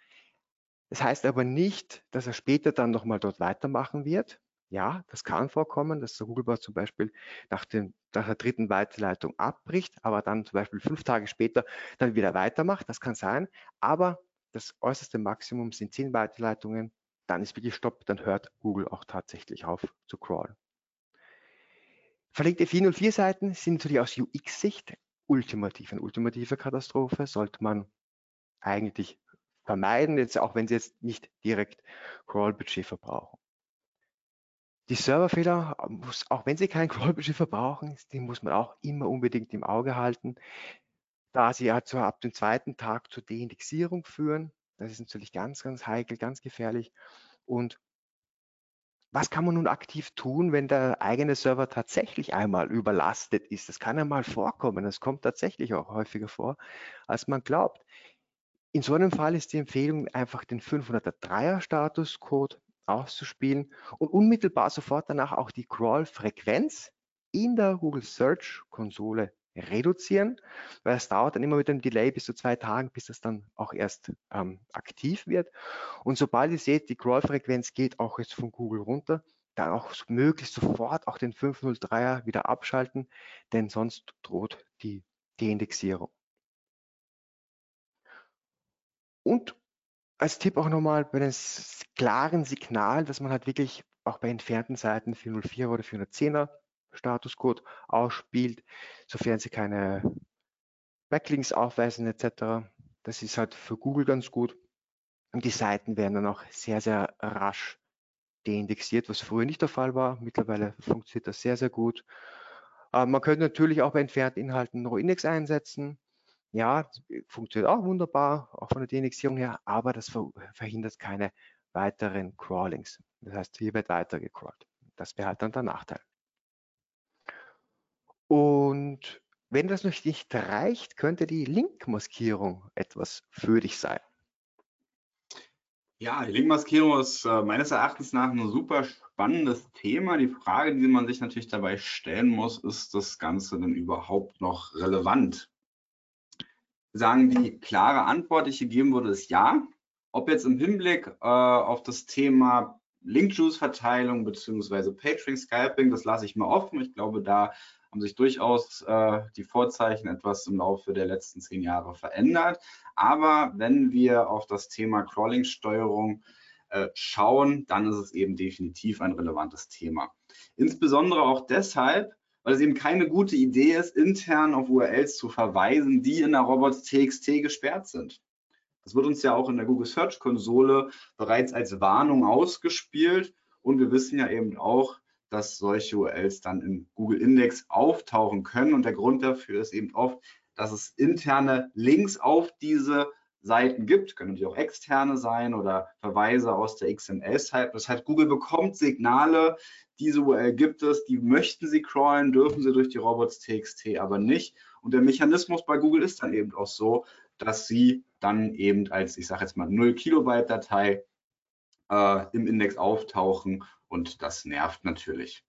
Das heißt aber nicht, dass er später dann nochmal dort weitermachen wird. Ja, das kann vorkommen, dass der Googlebot zum Beispiel nach, dem, nach der dritten Weiterleitung abbricht, aber dann zum Beispiel fünf Tage später dann wieder weitermacht. Das kann sein, aber das äußerste Maximum sind zehn Weiterleitungen. Dann ist wirklich Stopp, dann hört Google auch tatsächlich auf zu crawlen. Verlinkte 404 Seiten sind natürlich aus UX-Sicht ultimativ, eine ultimative Katastrophe, sollte man eigentlich vermeiden, jetzt auch wenn sie jetzt nicht direkt Crawl-Budget verbrauchen. Die Serverfehler, auch wenn sie kein Crawl-Budget verbrauchen, die muss man auch immer unbedingt im Auge halten, da sie ja zu, ab dem zweiten Tag zur Deindexierung führen. Das ist natürlich ganz, ganz heikel, ganz gefährlich. Und was kann man nun aktiv tun, wenn der eigene Server tatsächlich einmal überlastet ist? Das kann einmal vorkommen. Das kommt tatsächlich auch häufiger vor, als man glaubt. In so einem Fall ist die Empfehlung, einfach den 503er Statuscode auszuspielen und unmittelbar sofort danach auch die Crawl-Frequenz in der Google Search Konsole reduzieren, weil es dauert dann immer mit einem Delay bis zu zwei Tagen, bis das dann auch erst ähm, aktiv wird. Und sobald ihr seht, die Crawl-Frequenz geht auch jetzt von Google runter, dann auch möglichst sofort auch den 503er wieder abschalten, denn sonst droht die Deindexierung. Und als Tipp auch nochmal bei dem klaren Signal, dass man halt wirklich auch bei entfernten Seiten 404 oder 410er Statuscode ausspielt, sofern sie keine Backlinks aufweisen etc. Das ist halt für Google ganz gut. Und die Seiten werden dann auch sehr, sehr rasch deindexiert, was früher nicht der Fall war. Mittlerweile funktioniert das sehr, sehr gut. Äh, man könnte natürlich auch bei entfernten Inhalten NoIndex einsetzen. Ja, funktioniert auch wunderbar, auch von der Deindexierung her, aber das verhindert keine weiteren Crawlings. Das heißt, hier wird weiter gecrawlt. Das wäre halt dann der Nachteil. Und wenn das noch nicht reicht, könnte die Linkmaskierung etwas für dich sein. Ja, die Linkmaskierung ist äh, meines Erachtens nach ein super spannendes Thema. Die Frage, die man sich natürlich dabei stellen muss, ist das Ganze denn überhaupt noch relevant? Sagen die klare Antwort, die ich hier geben würde, ist ja. Ob jetzt im Hinblick äh, auf das Thema Link-Juice-Verteilung bzw. Page-Ring-Scalping, das lasse ich mal offen. Ich glaube, da haben sich durchaus äh, die Vorzeichen etwas im Laufe der letzten zehn Jahre verändert. Aber wenn wir auf das Thema Crawling-Steuerung äh, schauen, dann ist es eben definitiv ein relevantes Thema. Insbesondere auch deshalb, weil es eben keine gute Idee ist, intern auf URLs zu verweisen, die in der robots.txt gesperrt sind. Das wird uns ja auch in der Google Search Konsole bereits als Warnung ausgespielt und wir wissen ja eben auch, dass solche URLs dann im Google Index auftauchen können. Und der Grund dafür ist eben oft, dass es interne Links auf diese Seiten gibt, können natürlich auch externe sein oder Verweise aus der XML-Site. Das heißt, Google bekommt Signale, diese URL gibt es, die möchten sie crawlen, dürfen sie durch die robots.txt aber nicht. Und der Mechanismus bei Google ist dann eben auch so, dass sie dann eben als, ich sage jetzt mal, 0 Kilobyte Datei äh, im Index auftauchen und das nervt natürlich.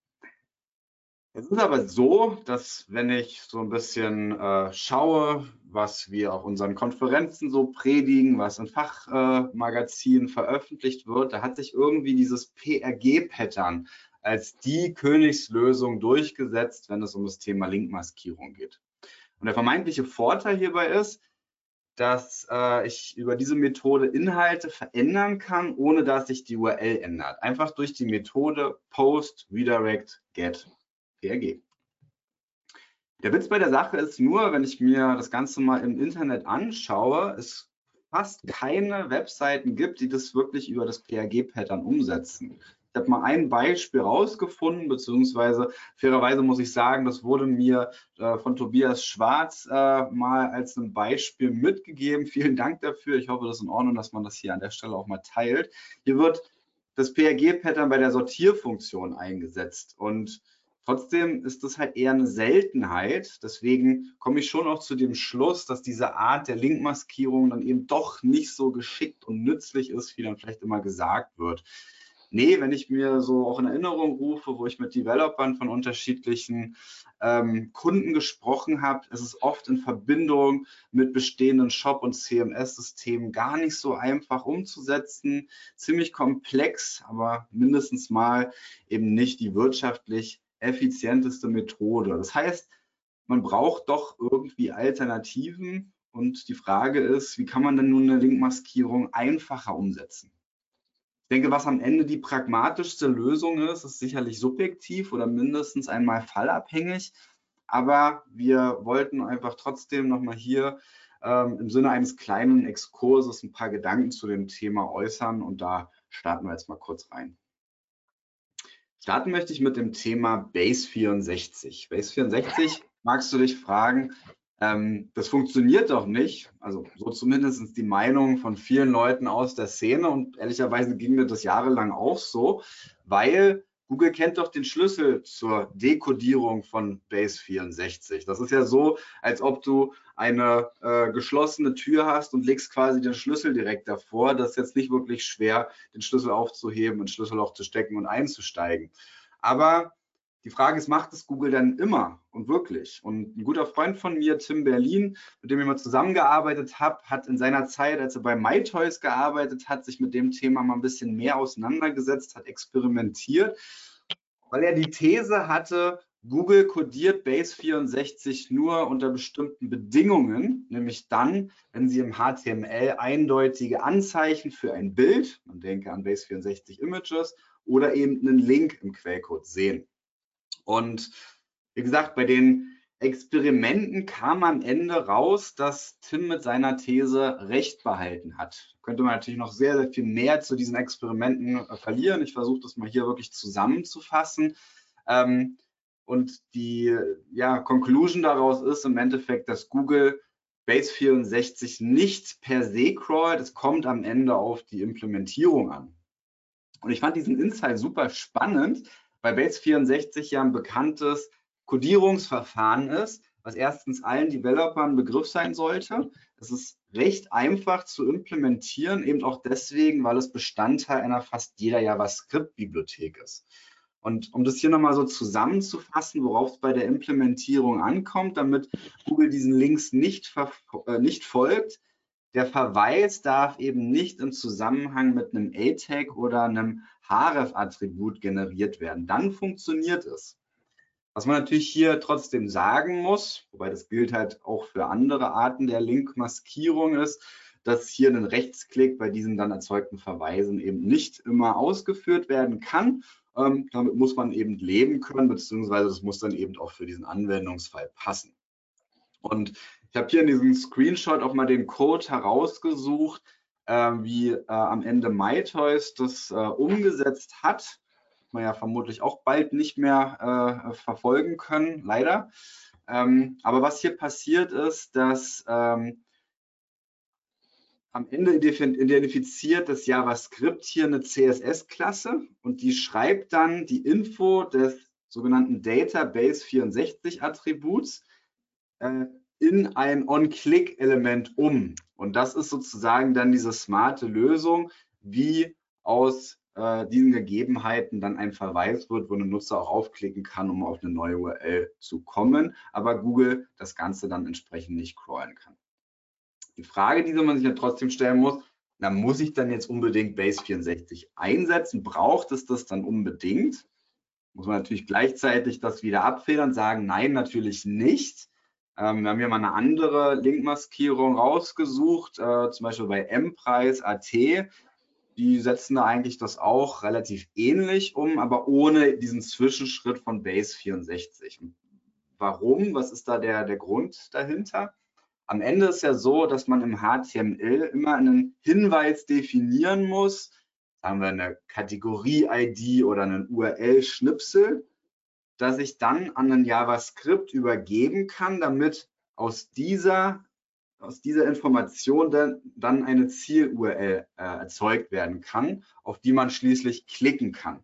Es ist aber so, dass wenn ich so ein bisschen äh, schaue, was wir auf unseren Konferenzen so predigen, was in Fachmagazinen äh, veröffentlicht wird, da hat sich irgendwie dieses PRG-Pattern als die Königslösung durchgesetzt, wenn es um das Thema Linkmaskierung geht. Und der vermeintliche Vorteil hierbei ist, dass äh, ich über diese Methode Inhalte verändern kann, ohne dass sich die URL ändert. Einfach durch die Methode Post Redirect Get PRG. Der Witz bei der Sache ist nur, wenn ich mir das Ganze mal im Internet anschaue, es fast keine Webseiten gibt, die das wirklich über das PRG-Pattern umsetzen. Ich habe mal ein Beispiel rausgefunden, beziehungsweise fairerweise muss ich sagen, das wurde mir äh, von Tobias Schwarz äh, mal als ein Beispiel mitgegeben. Vielen Dank dafür. Ich hoffe, das ist in Ordnung, dass man das hier an der Stelle auch mal teilt. Hier wird das PRG-Pattern bei der Sortierfunktion eingesetzt und Trotzdem ist das halt eher eine Seltenheit. Deswegen komme ich schon auch zu dem Schluss, dass diese Art der Linkmaskierung dann eben doch nicht so geschickt und nützlich ist, wie dann vielleicht immer gesagt wird. Nee, wenn ich mir so auch in Erinnerung rufe, wo ich mit Developern von unterschiedlichen ähm, Kunden gesprochen habe, ist es oft in Verbindung mit bestehenden Shop- und CMS-Systemen gar nicht so einfach umzusetzen. Ziemlich komplex, aber mindestens mal eben nicht die wirtschaftlich effizienteste Methode. Das heißt, man braucht doch irgendwie Alternativen und die Frage ist, wie kann man denn nun eine Linkmaskierung einfacher umsetzen? Ich denke, was am Ende die pragmatischste Lösung ist, ist sicherlich subjektiv oder mindestens einmal fallabhängig. Aber wir wollten einfach trotzdem nochmal hier ähm, im Sinne eines kleinen Exkurses ein paar Gedanken zu dem Thema äußern und da starten wir jetzt mal kurz rein. Starten möchte ich mit dem Thema Base 64. Base 64 magst du dich fragen, ähm, das funktioniert doch nicht. Also so zumindest die Meinung von vielen Leuten aus der Szene und ehrlicherweise ging mir das jahrelang auch so, weil Google kennt doch den Schlüssel zur Dekodierung von Base 64. Das ist ja so, als ob du eine äh, geschlossene Tür hast und legst quasi den Schlüssel direkt davor. Das ist jetzt nicht wirklich schwer, den Schlüssel aufzuheben, ein Schlüsselloch zu stecken und einzusteigen. Aber die Frage ist, macht es Google dann immer und wirklich? Und ein guter Freund von mir, Tim Berlin, mit dem ich mal zusammengearbeitet habe, hat in seiner Zeit, als er bei MyToys gearbeitet hat, sich mit dem Thema mal ein bisschen mehr auseinandergesetzt, hat experimentiert, weil er die These hatte, Google kodiert Base64 nur unter bestimmten Bedingungen, nämlich dann, wenn Sie im HTML eindeutige Anzeichen für ein Bild, man denke an Base64 Images, oder eben einen Link im Quellcode sehen. Und wie gesagt, bei den Experimenten kam am Ende raus, dass Tim mit seiner These recht behalten hat. Könnte man natürlich noch sehr, sehr viel mehr zu diesen Experimenten äh, verlieren. Ich versuche das mal hier wirklich zusammenzufassen. Ähm, und die ja, Conclusion daraus ist im Endeffekt, dass Google Base 64 nicht per se crawlt. Es kommt am Ende auf die Implementierung an. Und ich fand diesen Insight super spannend, weil Base 64 ja ein bekanntes Codierungsverfahren ist, was erstens allen Developern Begriff sein sollte. Es ist recht einfach zu implementieren, eben auch deswegen, weil es Bestandteil einer fast jeder JavaScript-Bibliothek ist. Und um das hier nochmal so zusammenzufassen, worauf es bei der Implementierung ankommt, damit Google diesen Links nicht, äh, nicht folgt, der Verweis darf eben nicht im Zusammenhang mit einem A-Tag oder einem href-Attribut generiert werden. Dann funktioniert es. Was man natürlich hier trotzdem sagen muss, wobei das gilt halt auch für andere Arten der Linkmaskierung ist, dass hier ein Rechtsklick bei diesen dann erzeugten Verweisen eben nicht immer ausgeführt werden kann. Ähm, damit muss man eben leben können, beziehungsweise das muss dann eben auch für diesen Anwendungsfall passen. Und ich habe hier in diesem Screenshot auch mal den Code herausgesucht, wie äh, am Ende MyToys das äh, umgesetzt hat. Man ja vermutlich auch bald nicht mehr äh, verfolgen können, leider. Ähm, aber was hier passiert ist, dass ähm, am Ende identifiziert das JavaScript hier eine CSS-Klasse und die schreibt dann die Info des sogenannten Database 64 Attributs äh, in ein On-Click-Element um. Und das ist sozusagen dann diese smarte Lösung, wie aus äh, diesen Gegebenheiten dann ein Verweis wird, wo ein Nutzer auch aufklicken kann, um auf eine neue URL zu kommen, aber Google das Ganze dann entsprechend nicht crawlen kann. Die Frage, die man sich ja trotzdem stellen muss, na, muss ich dann jetzt unbedingt Base 64 einsetzen? Braucht es das dann unbedingt? Muss man natürlich gleichzeitig das wieder abfedern, sagen, nein, natürlich nicht. Ähm, wir haben hier mal eine andere Linkmaskierung rausgesucht, äh, zum Beispiel bei M-Preis.at. Die setzen da eigentlich das auch relativ ähnlich um, aber ohne diesen Zwischenschritt von Base 64. Warum? Was ist da der, der Grund dahinter? Am Ende ist ja so, dass man im HTML immer einen Hinweis definieren muss. Sagen wir eine Kategorie-ID oder einen URL-Schnipsel dass ich dann an ein JavaScript übergeben kann, damit aus dieser, aus dieser Information dann, dann eine Ziel-URL äh, erzeugt werden kann, auf die man schließlich klicken kann.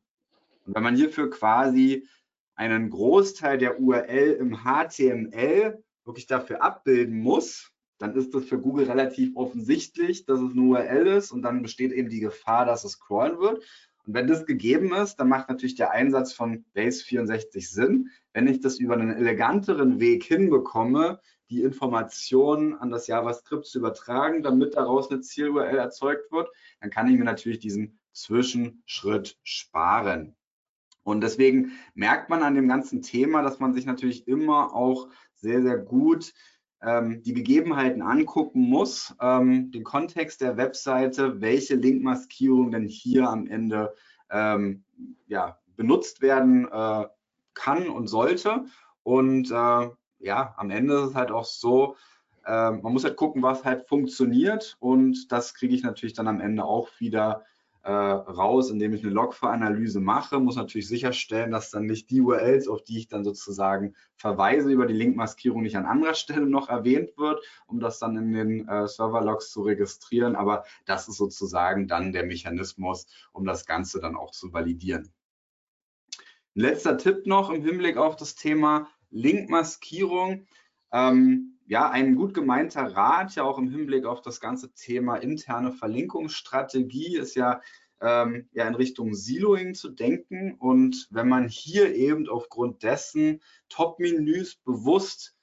Und wenn man hierfür quasi einen Großteil der URL im HTML wirklich dafür abbilden muss, dann ist das für Google relativ offensichtlich, dass es eine URL ist und dann besteht eben die Gefahr, dass es scrollen wird. Und wenn das gegeben ist, dann macht natürlich der Einsatz von Base 64 Sinn. Wenn ich das über einen eleganteren Weg hinbekomme, die Informationen an das JavaScript zu übertragen, damit daraus eine Ziel-URL erzeugt wird, dann kann ich mir natürlich diesen Zwischenschritt sparen. Und deswegen merkt man an dem ganzen Thema, dass man sich natürlich immer auch sehr, sehr gut ähm, die Gegebenheiten angucken muss, ähm, den Kontext der Webseite, welche Linkmaskierung denn hier am Ende ähm, ja, benutzt werden äh, kann und sollte. Und äh, ja, am Ende ist es halt auch so, äh, man muss halt gucken, was halt funktioniert und das kriege ich natürlich dann am Ende auch wieder äh, raus, indem ich eine Logfile-Analyse mache, muss natürlich sicherstellen, dass dann nicht die URLs, auf die ich dann sozusagen verweise über die Linkmaskierung, nicht an anderer Stelle noch erwähnt wird, um das dann in den äh, Server-Logs zu registrieren. Aber das ist sozusagen dann der Mechanismus, um das Ganze dann auch zu validieren. Ein letzter Tipp noch im Hinblick auf das Thema Linkmaskierung. Ähm, ja, ein gut gemeinter Rat, ja auch im Hinblick auf das ganze Thema interne Verlinkungsstrategie, ist ja, ähm, ja in Richtung Siloing zu denken. Und wenn man hier eben aufgrund dessen Top-Menüs bewusst,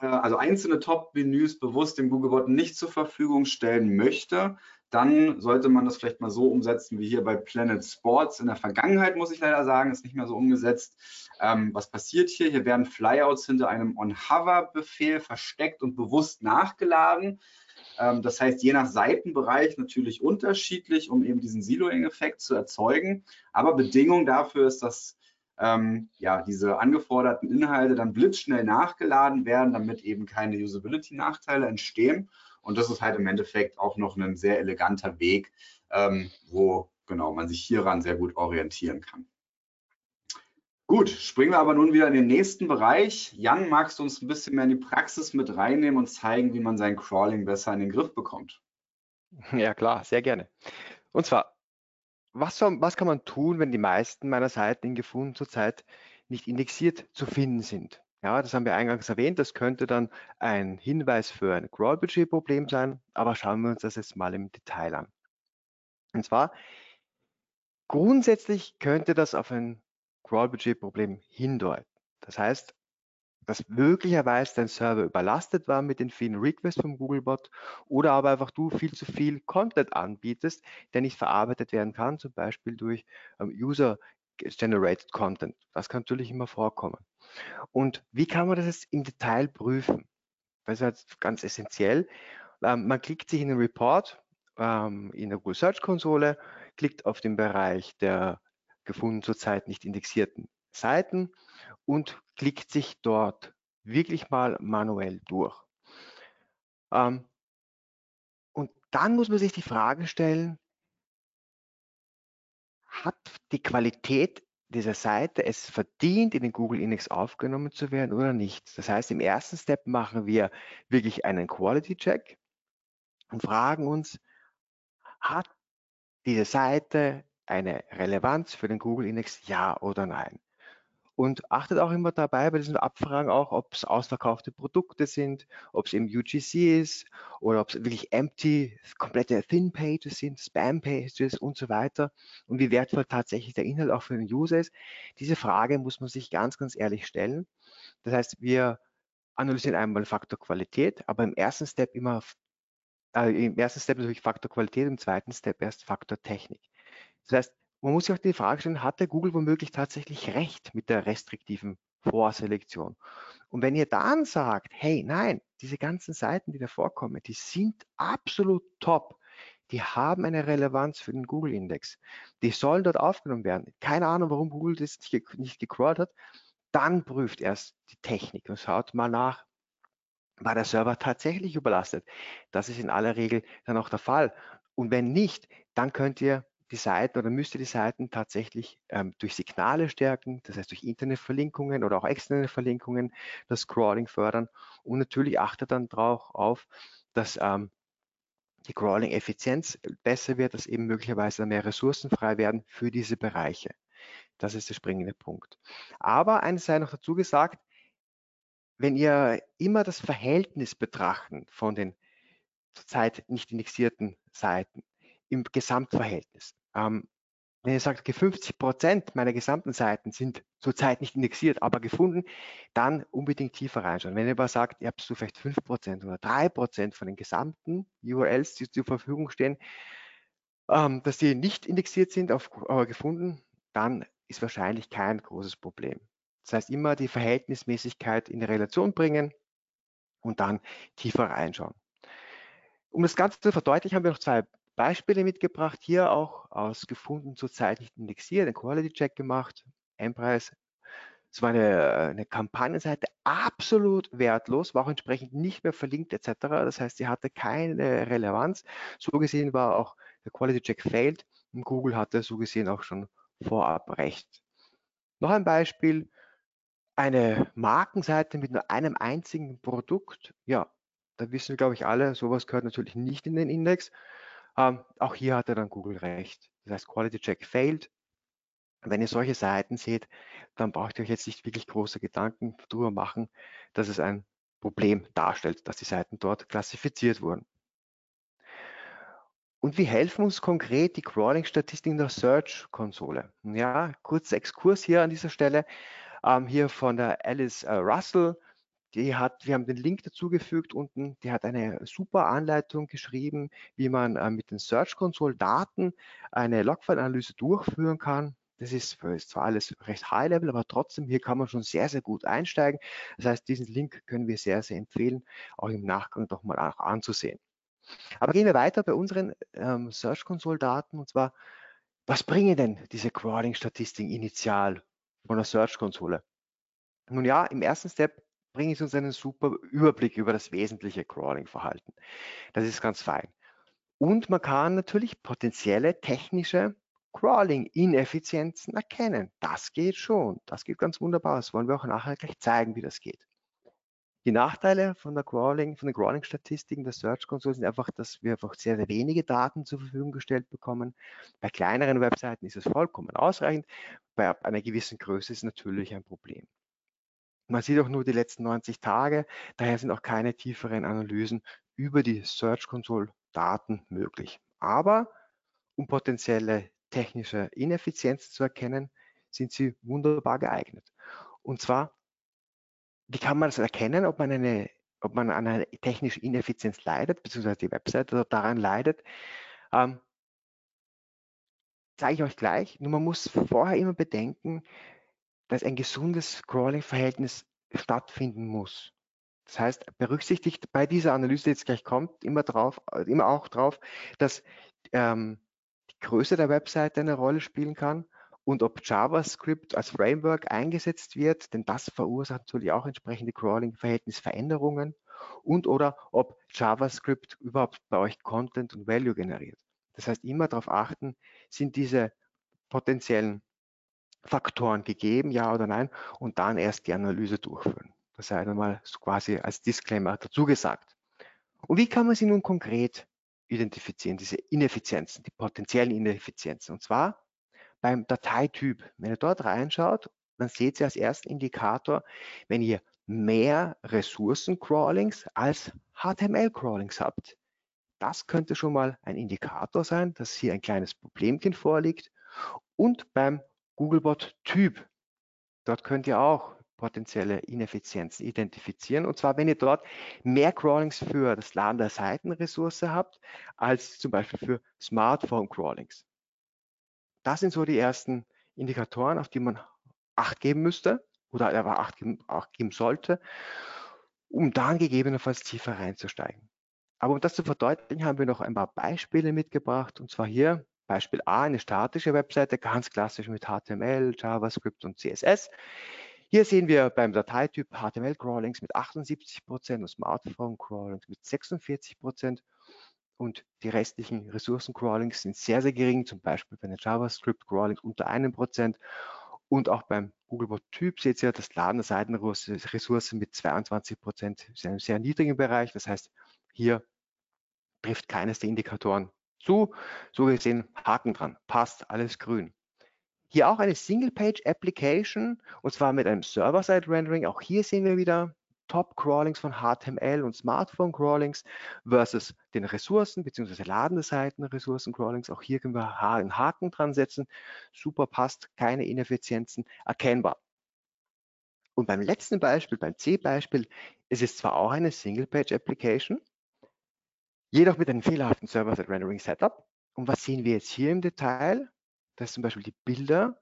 äh, also einzelne Top-Menüs bewusst dem Googlebot nicht zur Verfügung stellen möchte, dann sollte man das vielleicht mal so umsetzen wie hier bei Planet Sports. In der Vergangenheit muss ich leider sagen, ist nicht mehr so umgesetzt. Ähm, was passiert hier? Hier werden Flyouts hinter einem On-Hover-Befehl versteckt und bewusst nachgeladen. Ähm, das heißt, je nach Seitenbereich natürlich unterschiedlich, um eben diesen Siloing-Effekt zu erzeugen. Aber Bedingung dafür ist, dass ähm, ja, diese angeforderten Inhalte dann blitzschnell nachgeladen werden, damit eben keine Usability-Nachteile entstehen. Und das ist halt im Endeffekt auch noch ein sehr eleganter Weg, ähm, wo genau man sich hieran sehr gut orientieren kann. Gut, springen wir aber nun wieder in den nächsten Bereich. Jan, magst du uns ein bisschen mehr in die Praxis mit reinnehmen und zeigen, wie man sein Crawling besser in den Griff bekommt? Ja, klar, sehr gerne. Und zwar, was, soll, was kann man tun, wenn die meisten meiner Seiten in Gefunden zurzeit nicht indexiert zu finden sind? Ja, das haben wir eingangs erwähnt. Das könnte dann ein Hinweis für ein Crawl-Budget-Problem sein, aber schauen wir uns das jetzt mal im Detail an. Und zwar, grundsätzlich könnte das auf ein Crawl-Budget-Problem hindeuten. Das heißt, dass möglicherweise dein Server überlastet war mit den vielen Requests vom Googlebot oder aber einfach du viel zu viel Content anbietest, der nicht verarbeitet werden kann, zum Beispiel durch ähm, User-Generated Content. Das kann natürlich immer vorkommen. Und wie kann man das jetzt im Detail prüfen? Das ist jetzt ganz essentiell. Ähm, man klickt sich in den Report ähm, in der Google Search Konsole, klickt auf den Bereich der gefunden zurzeit nicht indexierten Seiten und klickt sich dort wirklich mal manuell durch. Ähm, und dann muss man sich die Frage stellen, hat die Qualität dieser Seite es verdient, in den Google Index aufgenommen zu werden oder nicht. Das heißt, im ersten Step machen wir wirklich einen Quality Check und fragen uns, hat diese Seite eine Relevanz für den Google Index, ja oder nein? Und achtet auch immer dabei bei diesen Abfragen auch, ob es ausverkaufte Produkte sind, ob es im UGC ist oder ob es wirklich empty, komplette Thin Pages sind, Spam Pages und so weiter und wie wertvoll tatsächlich der Inhalt auch für den User ist. Diese Frage muss man sich ganz, ganz ehrlich stellen. Das heißt, wir analysieren einmal Faktor Qualität, aber im ersten Step immer, äh, im ersten Step natürlich Faktor Qualität, im zweiten Step erst Faktor Technik. Das heißt, man muss sich auch die Frage stellen, hat der Google womöglich tatsächlich recht mit der restriktiven Vorselektion? Und wenn ihr dann sagt, hey, nein, diese ganzen Seiten, die da vorkommen, die sind absolut top, die haben eine Relevanz für den Google-Index, die sollen dort aufgenommen werden. Keine Ahnung, warum Google das nicht gecrawlt hat. Dann prüft erst die Technik und schaut mal nach, war der Server tatsächlich überlastet? Das ist in aller Regel dann auch der Fall. Und wenn nicht, dann könnt ihr die Seiten oder müsst ihr die Seiten tatsächlich ähm, durch Signale stärken, das heißt durch Internetverlinkungen oder auch externe Verlinkungen das Crawling fördern und natürlich achtet dann darauf auf, dass ähm, die Crawling-Effizienz besser wird, dass eben möglicherweise mehr Ressourcen frei werden für diese Bereiche. Das ist der springende Punkt. Aber eines sei noch dazu gesagt, wenn ihr immer das Verhältnis betrachten von den zurzeit nicht indexierten Seiten im Gesamtverhältnis, ähm, wenn ihr sagt, okay, 50 Prozent meiner gesamten Seiten sind zurzeit nicht indexiert, aber gefunden, dann unbedingt tiefer reinschauen. Wenn ihr aber sagt, ihr habt so vielleicht 5 Prozent oder 3 Prozent von den gesamten URLs, die zur Verfügung stehen, ähm, dass die nicht indexiert sind, auf, aber gefunden, dann ist wahrscheinlich kein großes Problem. Das heißt, immer die Verhältnismäßigkeit in die Relation bringen und dann tiefer reinschauen. Um das Ganze zu verdeutlichen, haben wir noch zwei Beispiele mitgebracht. Hier auch aus gefunden zurzeit nicht indexiert, einen Quality-Check gemacht, Endpreis. Es war eine, eine Kampagnenseite absolut wertlos, war auch entsprechend nicht mehr verlinkt etc. Das heißt, sie hatte keine Relevanz. So gesehen war auch der Quality-Check failed und Google hatte so gesehen auch schon vorab recht. Noch ein Beispiel, eine Markenseite mit nur einem einzigen Produkt. Ja, da wissen wir, glaube ich, alle, sowas gehört natürlich nicht in den Index. Ähm, auch hier hatte dann Google recht. Das heißt, Quality Check failed. Wenn ihr solche Seiten seht, dann braucht ihr euch jetzt nicht wirklich große Gedanken darüber machen, dass es ein Problem darstellt, dass die Seiten dort klassifiziert wurden. Und wie helfen uns konkret die Crawling-Statistiken der Search-Konsole? Ja, kurzer Exkurs hier an dieser Stelle. Ähm, hier von der Alice äh, Russell. Die hat, wir haben den Link dazugefügt unten. Die hat eine super Anleitung geschrieben, wie man äh, mit den Search Console Daten eine Logfile-Analyse durchführen kann. Das ist, ist zwar alles recht High Level, aber trotzdem hier kann man schon sehr, sehr gut einsteigen. Das heißt, diesen Link können wir sehr, sehr empfehlen, auch im Nachgang doch mal auch anzusehen. Aber gehen wir weiter bei unseren ähm, Search Console Daten und zwar, was bringen denn diese Crawling-Statistiken initial von der Search-Konsole. Nun ja, im ersten Step bringe ich uns einen super Überblick über das wesentliche Crawling-Verhalten. Das ist ganz fein. Und man kann natürlich potenzielle technische Crawling-Ineffizienzen erkennen. Das geht schon. Das geht ganz wunderbar. Das wollen wir auch nachher gleich zeigen, wie das geht. Die Nachteile von der Crawling, von den Crawling-Statistiken der Search Console sind einfach, dass wir einfach sehr, sehr wenige Daten zur Verfügung gestellt bekommen. Bei kleineren Webseiten ist es vollkommen ausreichend. Bei einer gewissen Größe ist es natürlich ein Problem. Man sieht auch nur die letzten 90 Tage, daher sind auch keine tieferen Analysen über die Search Console Daten möglich. Aber um potenzielle technische Ineffizienzen zu erkennen, sind sie wunderbar geeignet. Und zwar wie kann man das erkennen, ob man, eine, ob man an einer technischen Ineffizienz leidet, beziehungsweise die Webseite daran leidet? Ähm, zeige ich euch gleich. Nur man muss vorher immer bedenken, dass ein gesundes Scrolling-Verhältnis stattfinden muss. Das heißt, berücksichtigt bei dieser Analyse, die jetzt gleich kommt, immer, drauf, immer auch drauf, dass ähm, die Größe der Webseite eine Rolle spielen kann und ob JavaScript als Framework eingesetzt wird, denn das verursacht natürlich auch entsprechende Crawling-Verhältnisveränderungen und oder ob JavaScript überhaupt bei euch Content und Value generiert. Das heißt, immer darauf achten, sind diese potenziellen Faktoren gegeben, ja oder nein, und dann erst die Analyse durchführen. Das sei einmal so quasi als Disclaimer dazu gesagt. Und wie kann man sie nun konkret identifizieren, diese Ineffizienzen, die potenziellen Ineffizienzen? Und zwar beim Dateityp. Wenn ihr dort reinschaut, dann seht ihr als ersten Indikator, wenn ihr mehr Ressourcen-Crawlings als HTML-Crawlings habt. Das könnte schon mal ein Indikator sein, dass hier ein kleines Problemchen vorliegt. Und beim Googlebot-Typ, dort könnt ihr auch potenzielle Ineffizienzen identifizieren. Und zwar, wenn ihr dort mehr Crawlings für das Laden der Seitenressource habt, als zum Beispiel für Smartphone-Crawlings. Das sind so die ersten Indikatoren, auf die man Acht geben müsste oder aber Acht geben, Acht geben sollte, um dann gegebenenfalls tiefer reinzusteigen. Aber um das zu verdeutlichen, haben wir noch ein paar Beispiele mitgebracht. Und zwar hier Beispiel A, eine statische Webseite, ganz klassisch mit HTML, JavaScript und CSS. Hier sehen wir beim Dateityp HTML-Crawlings mit 78% und Smartphone-Crawlings mit 46% und die restlichen Ressourcen-Crawlings sind sehr, sehr gering, zum Beispiel bei den JavaScript-Crawlings unter einem Prozent und auch beim Googlebot-Typ seht ihr das Laden der Seitenressourcen mit 22 Prozent ist einem sehr niedrigen Bereich. Das heißt, hier trifft keines der Indikatoren zu. So gesehen, Haken dran, passt, alles grün. Hier auch eine Single-Page-Application und zwar mit einem Server-Side-Rendering. Auch hier sehen wir wieder Top-Crawlings von HTML und Smartphone-Crawlings versus den Ressourcen bzw. ladende Seiten Ressourcen-Crawlings. Auch hier können wir einen Haken dran setzen. Super passt, keine Ineffizienzen erkennbar. Und beim letzten Beispiel, beim C-Beispiel, ist es zwar auch eine Single-Page-Application, jedoch mit einem fehlerhaften Server-Side-Rendering-Setup. Und was sehen wir jetzt hier im Detail? Das zum Beispiel die Bilder,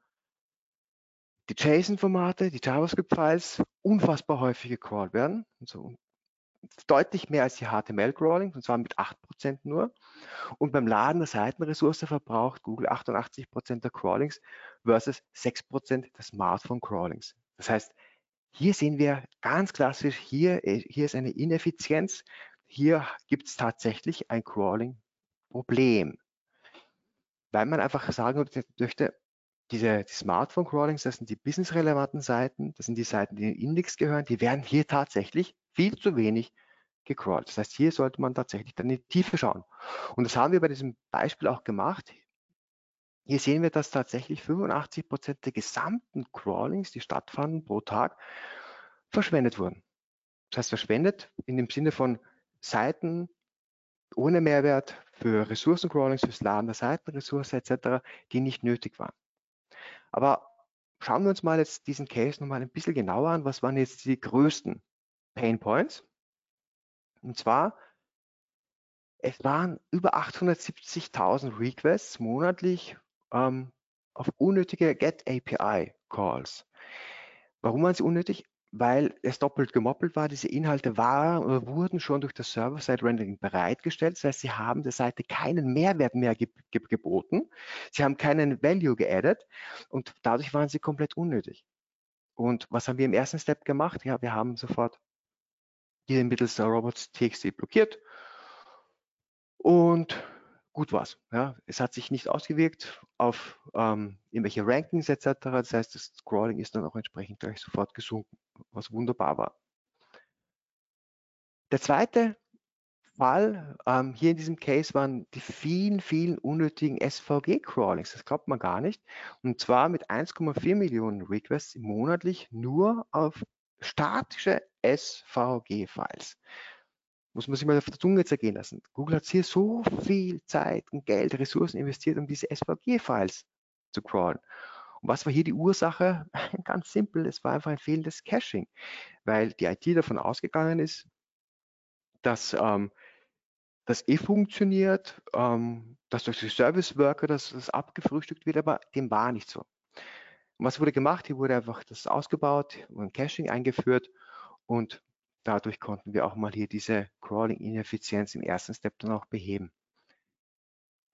die JSON-Formate, die JavaScript-Files unfassbar häufig gecrawlt werden. Und so deutlich mehr als die HTML-Crawling, und zwar mit 8% nur. Und beim Laden der Seitenressource verbraucht Google 88% der Crawlings versus 6% der Smartphone-Crawlings. Das heißt, hier sehen wir ganz klassisch, hier, hier ist eine Ineffizienz. Hier gibt es tatsächlich ein Crawling-Problem. Weil man einfach sagen möchte, diese die Smartphone-Crawlings, das sind die businessrelevanten Seiten, das sind die Seiten, die in den Index gehören, die werden hier tatsächlich viel zu wenig gecrawlt. Das heißt, hier sollte man tatsächlich dann in die Tiefe schauen. Und das haben wir bei diesem Beispiel auch gemacht. Hier sehen wir, dass tatsächlich 85 Prozent der gesamten Crawlings, die stattfanden pro Tag, verschwendet wurden. Das heißt, verschwendet in dem Sinne von Seiten ohne Mehrwert für Ressourcencrawlings, fürs Laden der Seitenressource etc., die nicht nötig waren. Aber schauen wir uns mal jetzt diesen Case nochmal ein bisschen genauer an. Was waren jetzt die größten Pain Points? Und zwar, es waren über 870.000 Requests monatlich ähm, auf unnötige Get API Calls. Warum waren sie unnötig? Weil es doppelt gemoppelt war. Diese Inhalte waren oder wurden schon durch das Server-Side-Rendering bereitgestellt. Das heißt, sie haben der Seite keinen Mehrwert mehr ge ge geboten. Sie haben keinen Value geaddet und dadurch waren sie komplett unnötig. Und was haben wir im ersten Step gemacht? Ja, wir haben sofort diese mittels der robots.txt blockiert und gut war's. Ja. Es hat sich nicht ausgewirkt auf ähm, irgendwelche Rankings etc. Das heißt, das Scrolling ist dann auch entsprechend gleich sofort gesunken, was wunderbar war. Der zweite Fall ähm, hier in diesem Case waren die vielen, vielen unnötigen SVG-Crawlings. Das glaubt man gar nicht. Und zwar mit 1,4 Millionen Requests monatlich nur auf statische SVG-Files muss man sich mal auf der Zunge zergehen lassen. Google hat hier so viel Zeit und Geld, Ressourcen investiert, um diese SVG-Files zu crawlen. Und was war hier die Ursache? Ganz simpel, es war einfach ein fehlendes Caching, weil die IT davon ausgegangen ist, dass ähm, das eh funktioniert, ähm, dass durch die Service Worker das, das abgefrühstückt wird, aber dem war nicht so. Und was wurde gemacht? Hier wurde einfach das ausgebaut und Caching eingeführt und dadurch konnten wir auch mal hier diese Crawling-Ineffizienz im ersten Step dann auch beheben.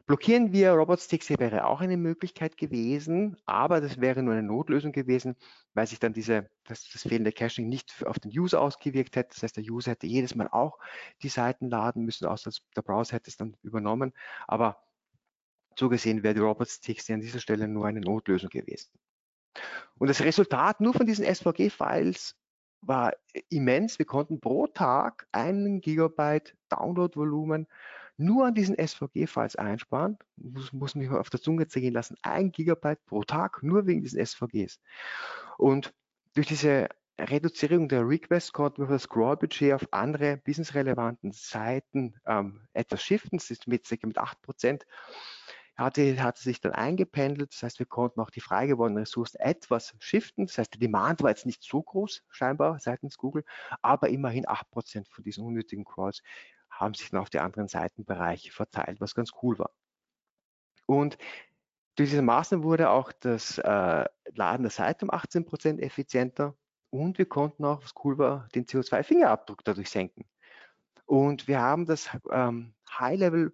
Blockieren wir Robots.txt wäre auch eine Möglichkeit gewesen, aber das wäre nur eine Notlösung gewesen, weil sich dann diese, das, das fehlende Caching nicht auf den User ausgewirkt hätte. Das heißt, der User hätte jedes Mal auch die Seiten laden müssen, außer der Browser hätte es dann übernommen. Aber so gesehen wäre die Robots.txt an dieser Stelle nur eine Notlösung gewesen. Und das Resultat nur von diesen SVG-Files war immens. Wir konnten pro Tag einen Gigabyte Downloadvolumen nur an diesen SVG-Files einsparen. Muss, muss mich mal auf der Zunge zergehen lassen. Ein Gigabyte pro Tag nur wegen diesen SVGs. Und durch diese Reduzierung der Requests konnten wir das Scroll-Budget auf andere businessrelevanten Seiten ähm, etwas shiften. Das ist mit, mit 8% hatte, hatte sich dann eingependelt. Das heißt, wir konnten auch die frei gewordenen Ressourcen etwas shiften. Das heißt, der Demand war jetzt nicht so groß, scheinbar seitens Google, aber immerhin 8% von diesen unnötigen Crawls haben sich dann auf die anderen Seitenbereiche verteilt, was ganz cool war. Und durch diese Maßnahmen wurde auch das äh, Laden der Seite um 18% effizienter und wir konnten auch, was cool war, den CO2-Fingerabdruck dadurch senken. Und wir haben das ähm, High-Level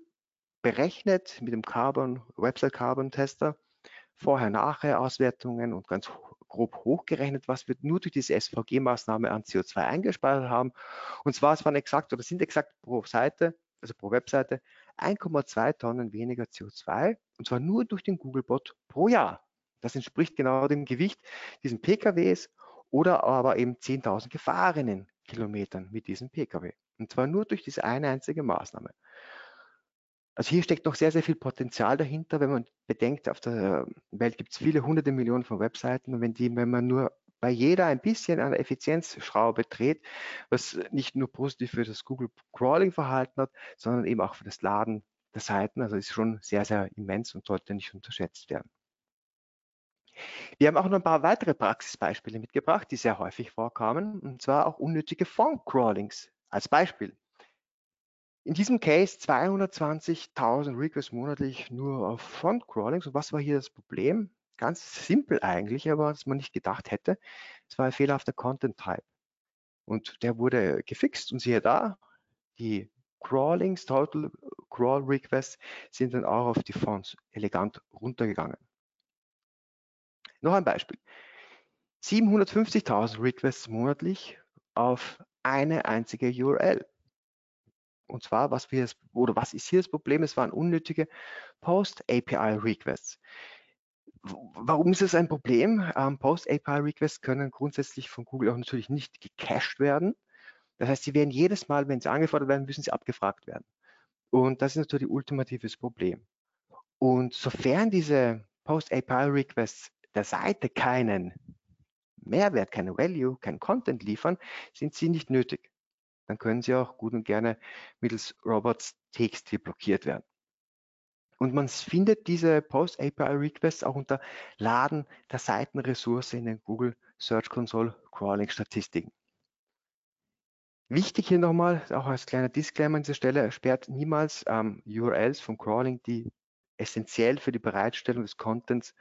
berechnet mit dem Carbon, Website Carbon Tester, Vorher-Nachher-Auswertungen und ganz grob hochgerechnet, was wir nur durch diese SVG-Maßnahme an CO2 eingespeichert haben. Und zwar, es waren exakt oder sind exakt pro Seite, also pro Webseite, 1,2 Tonnen weniger CO2 und zwar nur durch den Googlebot pro Jahr. Das entspricht genau dem Gewicht diesen PKWs oder aber eben 10.000 gefahrenen Kilometern mit diesem PKW. Und zwar nur durch diese eine einzige Maßnahme. Also hier steckt noch sehr, sehr viel Potenzial dahinter, wenn man bedenkt, auf der Welt gibt es viele hunderte Millionen von Webseiten und wenn die, wenn man nur weil jeder ein bisschen an der Effizienzschraube dreht, was nicht nur positiv für das Google Crawling Verhalten hat, sondern eben auch für das Laden der Seiten. Also ist schon sehr, sehr immens und sollte nicht unterschätzt werden. Wir haben auch noch ein paar weitere Praxisbeispiele mitgebracht, die sehr häufig vorkamen, und zwar auch unnötige Font-Crawlings als Beispiel. In diesem Case 220.000 Requests monatlich nur auf Font-Crawlings. Und was war hier das Problem? Ganz simpel eigentlich, aber was man nicht gedacht hätte. Es war ein fehlerhafter Content-Type. Und der wurde gefixt und siehe da, die Crawlings, Total Crawl Requests sind dann auch auf die Fonts elegant runtergegangen. Noch ein Beispiel. 750.000 Requests monatlich auf eine einzige URL. Und zwar, was wir oder was ist hier das Problem? Es waren unnötige Post-API-Requests. Warum ist es ein Problem? Ähm, Post-API-Requests können grundsätzlich von Google auch natürlich nicht gecached werden. Das heißt, sie werden jedes Mal, wenn sie angefordert werden, müssen sie abgefragt werden. Und das ist natürlich ultimatives Problem. Und sofern diese Post-API-Requests der Seite keinen Mehrwert, keinen Value, keinen Content liefern, sind sie nicht nötig. Dann können sie auch gut und gerne mittels Robots TXT blockiert werden. Und man findet diese Post-API-Requests auch unter Laden der Seitenressource in den Google Search Console Crawling Statistiken. Wichtig hier nochmal, auch als kleiner Disclaimer an dieser Stelle, sperrt niemals ähm, URLs vom Crawling, die essentiell für die Bereitstellung des Contents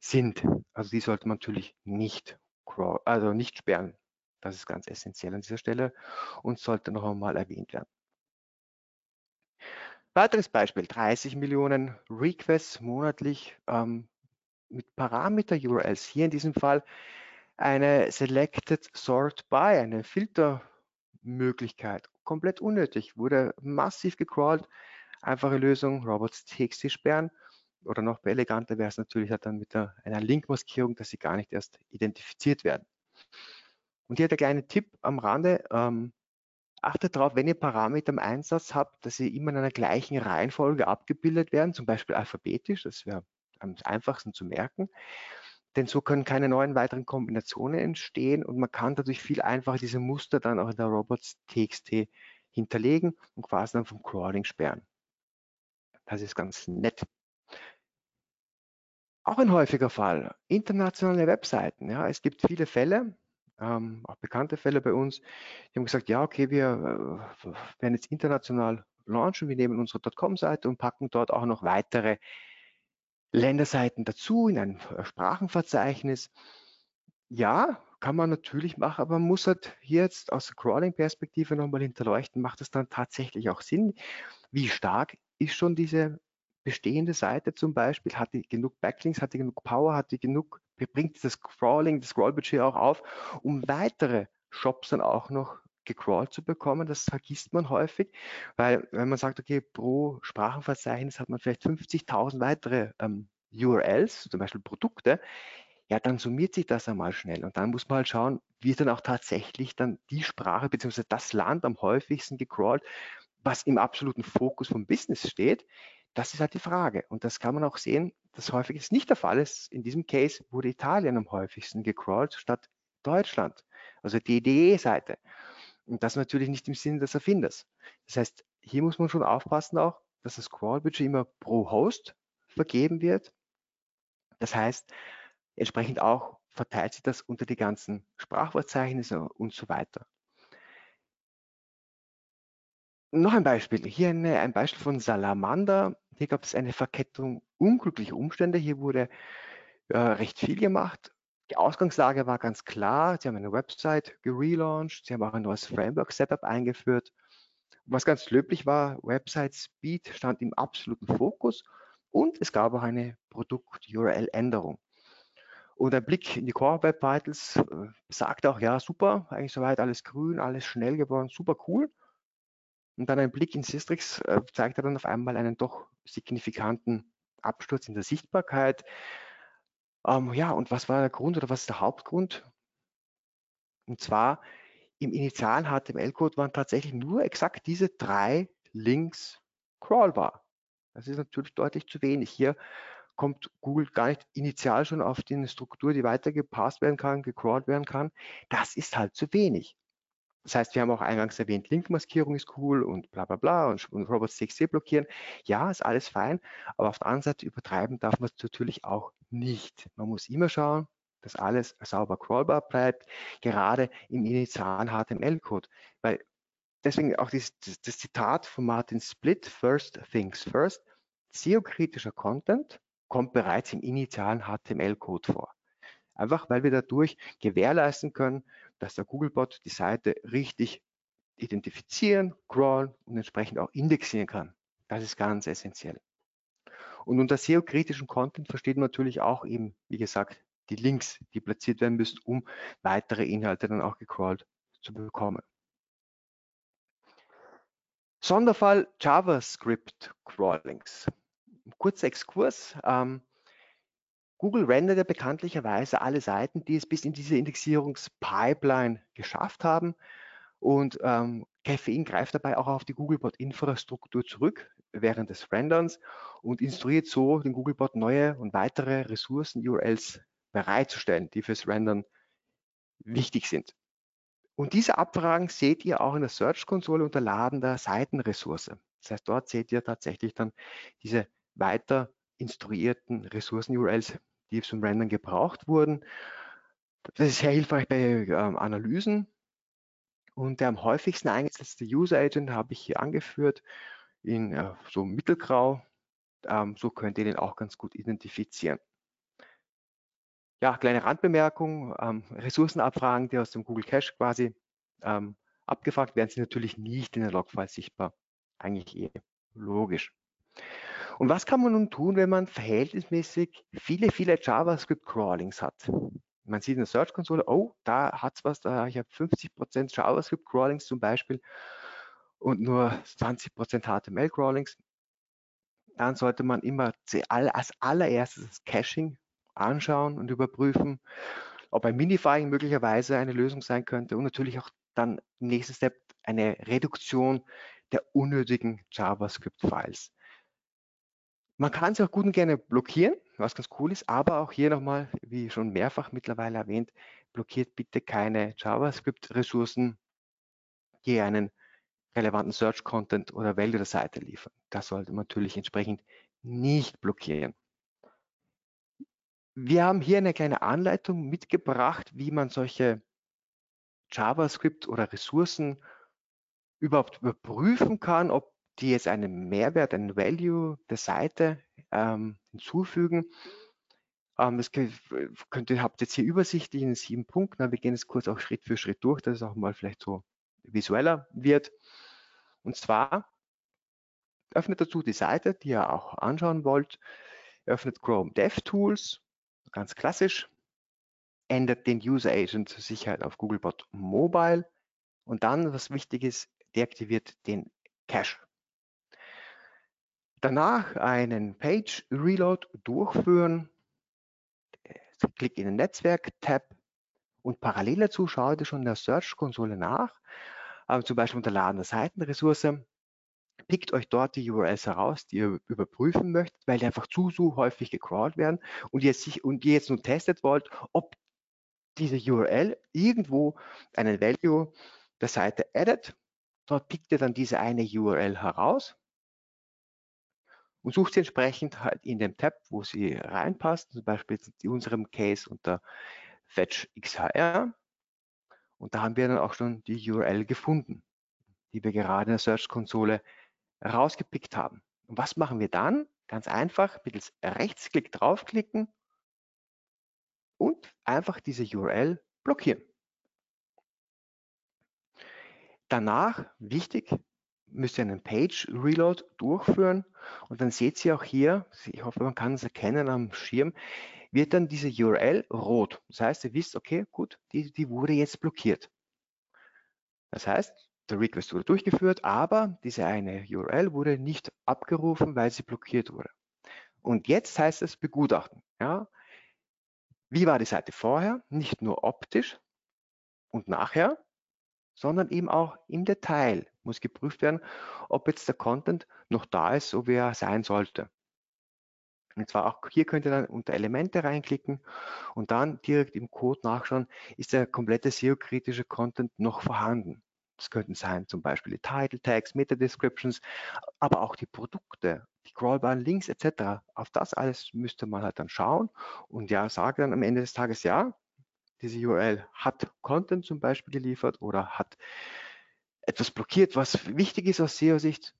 sind. Also die sollte man natürlich nicht, also nicht sperren. Das ist ganz essentiell an dieser Stelle und sollte noch einmal erwähnt werden. Weiteres Beispiel, 30 Millionen Requests monatlich ähm, mit Parameter-URLs. Hier in diesem Fall eine Selected Sort By, eine Filtermöglichkeit. Komplett unnötig, wurde massiv gecrawlt. Einfache Lösung, Robots TXT sperren oder noch eleganter wäre es natürlich dann mit einer Linkmaskierung, dass sie gar nicht erst identifiziert werden. Und hier der kleine Tipp am Rande. Ähm, achtet darauf, wenn ihr Parameter im Einsatz habt, dass sie immer in einer gleichen Reihenfolge abgebildet werden, zum Beispiel alphabetisch, das wäre am einfachsten zu merken. Denn so können keine neuen weiteren Kombinationen entstehen und man kann dadurch viel einfacher diese Muster dann auch in der Robots.txt hinterlegen und quasi dann vom Crawling sperren. Das ist ganz nett. Auch ein häufiger Fall, internationale Webseiten. Ja, es gibt viele Fälle, ähm, auch bekannte Fälle bei uns, die haben gesagt, ja, okay, wir äh, werden jetzt international launchen, wir nehmen unsere .com-Seite und packen dort auch noch weitere Länderseiten dazu in ein äh, Sprachenverzeichnis. Ja, kann man natürlich machen, aber man muss halt jetzt aus der Crawling-Perspektive nochmal hinterleuchten, macht es dann tatsächlich auch Sinn? Wie stark ist schon diese bestehende Seite zum Beispiel, hat die genug Backlinks, hat die genug Power, hat die genug, bringt das Crawling, das Scrollbudget auch auf, um weitere Shops dann auch noch gecrawlt zu bekommen. Das vergisst man häufig, weil wenn man sagt, okay, pro Sprachenverzeichnis hat man vielleicht 50.000 weitere ähm, URLs, zum Beispiel Produkte, ja, dann summiert sich das einmal schnell. Und dann muss man halt schauen, wie dann auch tatsächlich dann die Sprache bzw. das Land am häufigsten gecrawlt, was im absoluten Fokus vom Business steht. Das ist halt die Frage. Und das kann man auch sehen, dass häufig ist nicht der Fall ist. In diesem Case wurde Italien am häufigsten gecrawlt statt Deutschland, also die DE-Seite. Und das natürlich nicht im Sinne des Erfinders. Das heißt, hier muss man schon aufpassen auch, dass das Crawl-Budget immer pro Host vergeben wird. Das heißt, entsprechend auch verteilt sich das unter die ganzen Sprachwortzeichnisse und so weiter. Noch ein Beispiel. Hier eine, ein Beispiel von Salamander. Hier gab es eine Verkettung unglücklicher Umstände. Hier wurde äh, recht viel gemacht. Die Ausgangslage war ganz klar. Sie haben eine Website gelauncht. Sie haben auch ein neues Framework-Setup eingeführt. Was ganz löblich war, Website Speed stand im absoluten Fokus und es gab auch eine Produkt-URL-Änderung. Und ein Blick in die Core Web Vitals äh, sagt auch, ja, super, eigentlich soweit alles grün, alles schnell geworden, super cool. Und dann ein Blick in Sistrix äh, zeigt dann auf einmal einen doch signifikanten Absturz in der Sichtbarkeit. Ähm, ja, und was war der Grund oder was ist der Hauptgrund? Und zwar im initialen HTML-Code waren tatsächlich nur exakt diese drei Links crawlbar. Das ist natürlich deutlich zu wenig. Hier kommt Google gar nicht initial schon auf die Struktur, die weitergepasst werden kann, gecrawlt werden kann. Das ist halt zu wenig. Das heißt, wir haben auch eingangs erwähnt, Linkmaskierung ist cool und bla bla bla und, und Robots.txt blockieren. Ja, ist alles fein, aber auf der anderen Seite übertreiben darf man es natürlich auch nicht. Man muss immer schauen, dass alles sauber crawlbar bleibt, gerade im initialen HTML-Code. Weil deswegen auch das, das, das Zitat von Martin Split, First Things First, SEO-kritischer Content kommt bereits im initialen HTML-Code vor. Einfach weil wir dadurch gewährleisten können, dass der Googlebot die Seite richtig identifizieren, crawlen und entsprechend auch indexieren kann. Das ist ganz essentiell. Und unter SEO-kritischen Content versteht man natürlich auch eben, wie gesagt, die Links, die platziert werden müssen, um weitere Inhalte dann auch gecrawlt zu bekommen. Sonderfall JavaScript Crawlings. Kurzer Exkurs. Ähm, Google rendert ja bekanntlicherweise alle Seiten, die es bis in diese Indexierungspipeline geschafft haben. Und ähm, Caffeine greift dabei auch auf die Googlebot-Infrastruktur zurück während des Renderns und instruiert so den Googlebot neue und weitere Ressourcen-URLs bereitzustellen, die fürs Rendern wichtig sind. Und diese Abfragen seht ihr auch in der Search-Konsole unter Laden der Seitenressource. Das heißt, dort seht ihr tatsächlich dann diese weiter instruierten Ressourcen-URLs, die zum Rendern gebraucht wurden. Das ist sehr hilfreich bei ähm, Analysen. Und der am häufigsten eingesetzte User Agent habe ich hier angeführt in äh, so mittelgrau. Ähm, so könnt ihr den auch ganz gut identifizieren. Ja, kleine Randbemerkung, ähm, Ressourcenabfragen, die aus dem Google Cache quasi ähm, abgefragt werden, sind natürlich nicht in der Logfile sichtbar. Eigentlich eh logisch. Und was kann man nun tun, wenn man verhältnismäßig viele, viele JavaScript-Crawlings hat? Man sieht in der Search-Konsole, oh, da hat es was, da ich habe 50% JavaScript-Crawlings zum Beispiel und nur 20% HTML-Crawlings. Dann sollte man immer als allererstes das Caching anschauen und überprüfen, ob ein Minifying möglicherweise eine Lösung sein könnte und natürlich auch dann im nächsten Step eine Reduktion der unnötigen JavaScript-Files. Man kann sie auch gut und gerne blockieren, was ganz cool ist, aber auch hier nochmal, wie schon mehrfach mittlerweile erwähnt, blockiert bitte keine JavaScript-Ressourcen, die einen relevanten Search-Content oder Value der Seite liefern. Das sollte man natürlich entsprechend nicht blockieren. Wir haben hier eine kleine Anleitung mitgebracht, wie man solche JavaScript oder Ressourcen überhaupt überprüfen kann, ob die jetzt einen Mehrwert, einen Value der Seite ähm, hinzufügen. Ähm, das könnt ihr, habt jetzt hier übersichtlich in sieben Punkten. Wir gehen jetzt kurz auch Schritt für Schritt durch, dass es auch mal vielleicht so visueller wird. Und zwar öffnet dazu die Seite, die ihr auch anschauen wollt, öffnet Chrome DevTools ganz klassisch, ändert den User Agent zur Sicherheit auf Googlebot Mobile und dann, was wichtig ist, deaktiviert den Cache. Danach einen Page Reload durchführen, klick in den Netzwerk-Tab und parallel dazu schaut ihr schon in der Search-Konsole nach, äh, zum Beispiel unter Laden der Seitenressource, pickt euch dort die URLs heraus, die ihr überprüfen möchtet, weil die einfach zu so häufig gecrawlt werden und ihr, sich, und ihr jetzt nun testet wollt, ob diese URL irgendwo einen Value der Seite addet. Dort pickt ihr dann diese eine URL heraus und sucht sie entsprechend halt in dem Tab, wo sie reinpasst, zum Beispiel in unserem Case unter Fetch XHR. Und da haben wir dann auch schon die URL gefunden, die wir gerade in der Search-Konsole rausgepickt haben. Und was machen wir dann? Ganz einfach, mittels Rechtsklick draufklicken und einfach diese URL blockieren. Danach, wichtig, müsst ihr einen Page Reload durchführen und dann seht ihr auch hier, ich hoffe, man kann es erkennen am Schirm, wird dann diese URL rot. Das heißt, ihr wisst, okay, gut, die, die wurde jetzt blockiert. Das heißt, der Request wurde durchgeführt, aber diese eine URL wurde nicht abgerufen, weil sie blockiert wurde. Und jetzt heißt es begutachten. Ja? Wie war die Seite vorher? Nicht nur optisch und nachher, sondern eben auch im Detail muss geprüft werden, ob jetzt der Content noch da ist, so wie er sein sollte. Und zwar auch hier könnt ihr dann unter Elemente reinklicken und dann direkt im Code nachschauen, ist der komplette SEO-kritische Content noch vorhanden. Das könnten sein zum Beispiel die Title Tags, Meta-Descriptions, aber auch die Produkte, die crawlbaren Links etc. Auf das alles müsste man halt dann schauen und ja, sage dann am Ende des Tages, ja, diese URL hat Content zum Beispiel geliefert oder hat etwas blockiert, was wichtig ist aus SEO-Sicht,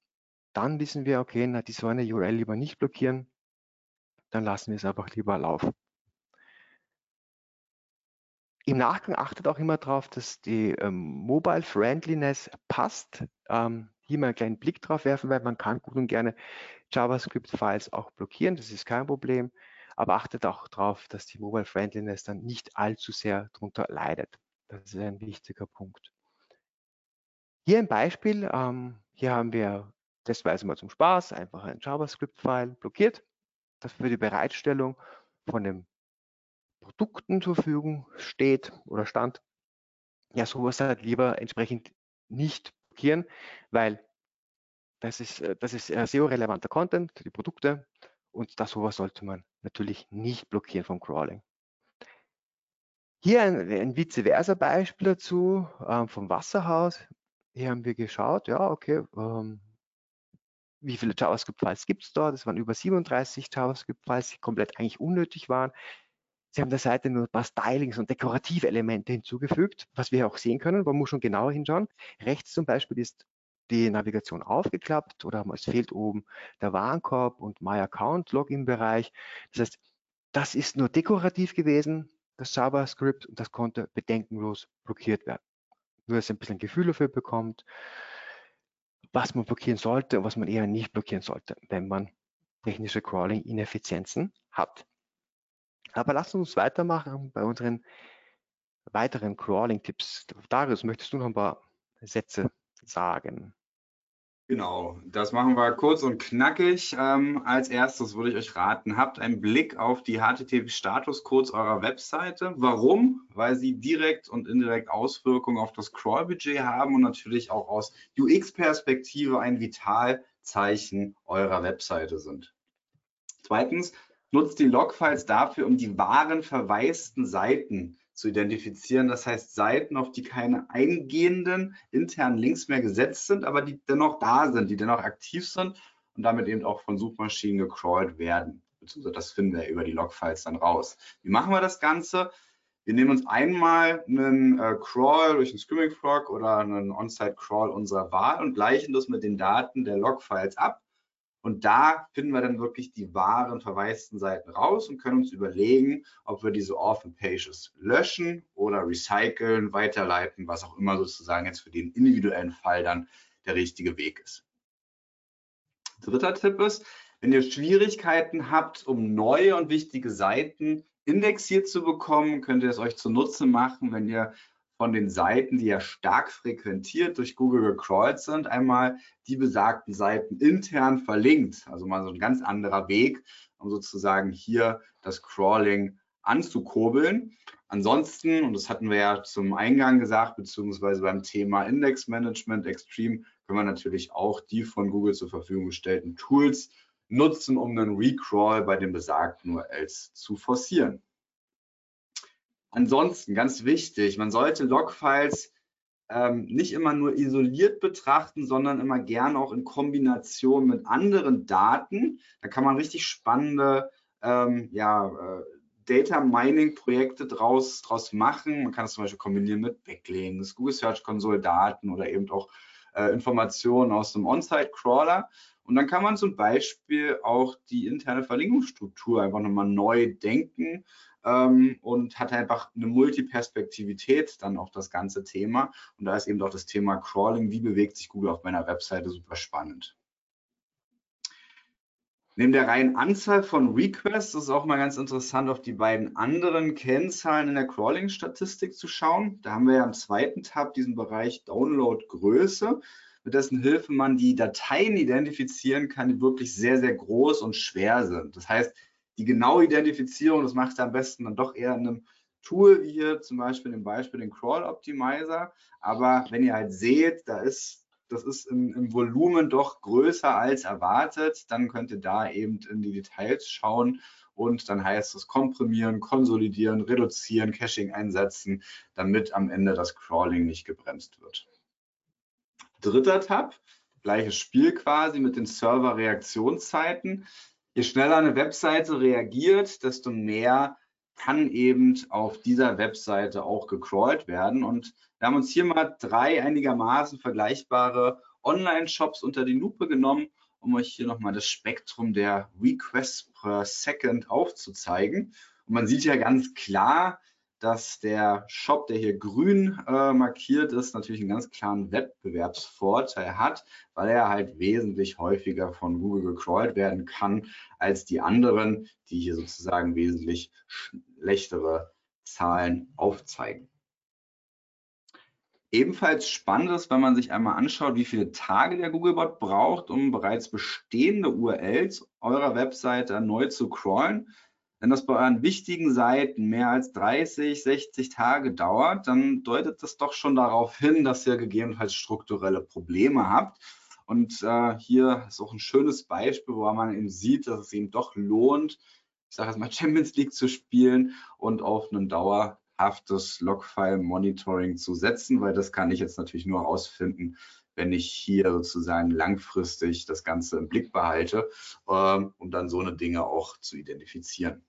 dann wissen wir, okay, na, die so eine URL lieber nicht blockieren, dann lassen wir es einfach lieber laufen. Im Nachgang achtet auch immer darauf, dass die ähm, Mobile Friendliness passt. Ähm, hier mal einen kleinen Blick drauf werfen, weil man kann gut und gerne JavaScript-Files auch blockieren, das ist kein Problem. Aber achtet auch darauf, dass die Mobile Friendliness dann nicht allzu sehr darunter leidet. Das ist ein wichtiger Punkt. Hier ein Beispiel. Ähm, hier haben wir testweise mal zum Spaß einfach ein JavaScript-File blockiert das für die Bereitstellung von den Produkten zur Verfügung steht oder stand, ja, sowas halt lieber entsprechend nicht blockieren, weil das ist, äh, das ist SEO-relevanter Content, die Produkte und das sowas sollte man natürlich nicht blockieren vom Crawling. Hier ein, ein vice versa Beispiel dazu ähm, vom Wasserhaus. Hier haben wir geschaut, ja, okay, ähm, wie viele JavaScript-Files gibt es dort? Es waren über 37 JavaScript-Files, die komplett eigentlich unnötig waren. Sie haben der Seite nur ein paar Stylings und dekorative Elemente hinzugefügt, was wir auch sehen können. Man muss schon genauer hinschauen. Rechts zum Beispiel ist die Navigation aufgeklappt oder es fehlt oben der Warenkorb und My Account Login-Bereich. Das heißt, das ist nur dekorativ gewesen, das JavaScript, und das konnte bedenkenlos blockiert werden. Dass ihr ein bisschen Gefühl dafür bekommt was man blockieren sollte und was man eher nicht blockieren sollte, wenn man technische Crawling-Ineffizienzen hat. Aber lasst uns weitermachen bei unseren weiteren Crawling-Tipps. Darius, möchtest du noch ein paar Sätze sagen? Genau, das machen wir kurz und knackig. Ähm, als erstes würde ich euch raten, habt einen Blick auf die HTTP-Statuscodes eurer Webseite. Warum? Weil sie direkt und indirekt Auswirkungen auf das Crawl-Budget haben und natürlich auch aus UX-Perspektive ein Vitalzeichen eurer Webseite sind. Zweitens, nutzt die Logfiles dafür, um die wahren verwaisten Seiten zu identifizieren. Das heißt Seiten, auf die keine eingehenden internen Links mehr gesetzt sind, aber die dennoch da sind, die dennoch aktiv sind und damit eben auch von Suchmaschinen gecrawlt werden. Beziehungsweise das finden wir über die Logfiles dann raus. Wie machen wir das Ganze? Wir nehmen uns einmal einen äh, Crawl durch einen Screaming Frog oder einen On-Site Crawl unserer Wahl und gleichen das mit den Daten der Logfiles ab und da finden wir dann wirklich die wahren verwaisten Seiten raus und können uns überlegen, ob wir diese Orphan Pages löschen oder recyceln, weiterleiten, was auch immer sozusagen jetzt für den individuellen Fall dann der richtige Weg ist. Dritter Tipp ist, wenn ihr Schwierigkeiten habt, um neue und wichtige Seiten indexiert zu bekommen, könnt ihr es euch zunutze machen, wenn ihr von den Seiten, die ja stark frequentiert durch Google gecrawlt sind, einmal die besagten Seiten intern verlinkt. Also mal so ein ganz anderer Weg, um sozusagen hier das Crawling anzukurbeln. Ansonsten, und das hatten wir ja zum Eingang gesagt, beziehungsweise beim Thema Index Management Extreme, können wir natürlich auch die von Google zur Verfügung gestellten Tools nutzen, um einen Recrawl bei den besagten URLs zu forcieren. Ansonsten, ganz wichtig, man sollte Logfiles ähm, nicht immer nur isoliert betrachten, sondern immer gerne auch in Kombination mit anderen Daten. Da kann man richtig spannende ähm, ja, äh, Data Mining Projekte draus, draus machen. Man kann das zum Beispiel kombinieren mit Backlinks, Google Search Console Daten oder eben auch äh, Informationen aus dem On-Site Crawler. Und dann kann man zum Beispiel auch die interne Verlinkungsstruktur einfach nochmal neu denken ähm, und hat einfach eine Multiperspektivität, dann auch das ganze Thema. Und da ist eben auch das Thema Crawling, wie bewegt sich Google auf meiner Webseite, super spannend. Neben der reinen Anzahl von Requests ist es auch mal ganz interessant, auf die beiden anderen Kennzahlen in der Crawling-Statistik zu schauen. Da haben wir ja im zweiten Tab diesen Bereich Download-Größe, mit dessen Hilfe man die Dateien identifizieren kann, die wirklich sehr, sehr groß und schwer sind. Das heißt, die genaue Identifizierung, das macht ihr am besten dann doch eher in einem Tool, wie hier zum Beispiel im Beispiel den Crawl Optimizer. Aber wenn ihr halt seht, da ist das ist im, im, Volumen doch größer als erwartet, dann könnt ihr da eben in die Details schauen und dann heißt es komprimieren, konsolidieren, reduzieren, Caching einsetzen, damit am Ende das Crawling nicht gebremst wird. Dritter Tab, gleiches Spiel quasi mit den Server-Reaktionszeiten. Je schneller eine Webseite reagiert, desto mehr kann eben auf dieser Webseite auch gecrawlt werden. Und wir haben uns hier mal drei einigermaßen vergleichbare Online-Shops unter die Lupe genommen, um euch hier nochmal das Spektrum der Requests per Second aufzuzeigen. Und man sieht ja ganz klar, dass der Shop, der hier grün äh, markiert ist, natürlich einen ganz klaren Wettbewerbsvorteil hat, weil er halt wesentlich häufiger von Google gecrawlt werden kann als die anderen, die hier sozusagen wesentlich schlechtere Zahlen aufzeigen. Ebenfalls spannend ist, wenn man sich einmal anschaut, wie viele Tage der Googlebot braucht, um bereits bestehende URLs eurer Webseite neu zu crawlen. Wenn das bei euren wichtigen Seiten mehr als 30, 60 Tage dauert, dann deutet das doch schon darauf hin, dass ihr gegebenenfalls strukturelle Probleme habt. Und äh, hier ist auch ein schönes Beispiel, wo man eben sieht, dass es eben doch lohnt, ich sage jetzt mal Champions League zu spielen und auf ein dauerhaftes Logfile-Monitoring zu setzen, weil das kann ich jetzt natürlich nur herausfinden, wenn ich hier sozusagen langfristig das Ganze im Blick behalte, ähm, um dann so eine Dinge auch zu identifizieren.